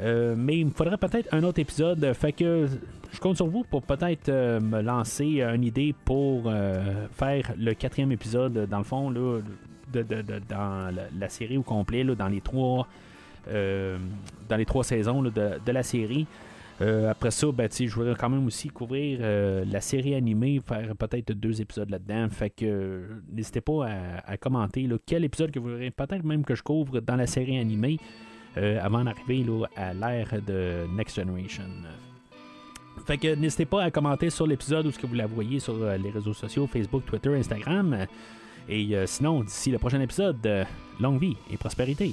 mais il me faudrait peut-être un autre épisode. Fait que je compte sur vous pour peut-être me lancer une idée pour faire le quatrième épisode, dans le fond, là, de, dans la, série au complet, dans les trois. dans les trois saisons de, la série. Euh, après ça, ben, je voudrais quand même aussi couvrir euh, la série animée, faire peut-être deux épisodes là-dedans. Fait que euh, n'hésitez pas à, commenter quel épisode que vous voudrez peut-être même que je couvre dans la série animée avant d'arriver à l'ère de Next Generation. Fait que n'hésitez pas à commenter sur l'épisode ou ce que vous la voyez sur les réseaux sociaux, Facebook, Twitter, Instagram. Et sinon, d'ici le prochain épisode, longue vie et prospérité.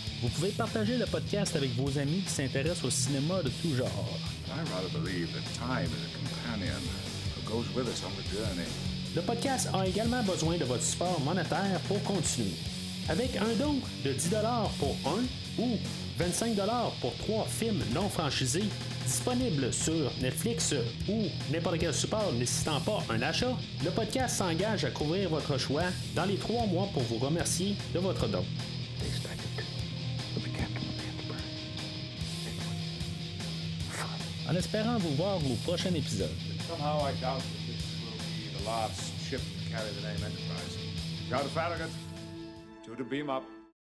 Vous pouvez partager le podcast avec vos amis qui s'intéressent au cinéma de tout genre. Le podcast a également besoin de votre support monétaire pour continuer. Avec un don de 10 pour un ou 25 pour trois films non franchisés disponibles sur Netflix ou n'importe quel support nécessitant pas un achat, le podcast s'engage à couvrir votre choix dans les trois mois pour vous remercier de votre don. En espérant vous voir au prochain épisode. Somehow I doubt that this will be the last ship to carry the name Enterprise. Beam up.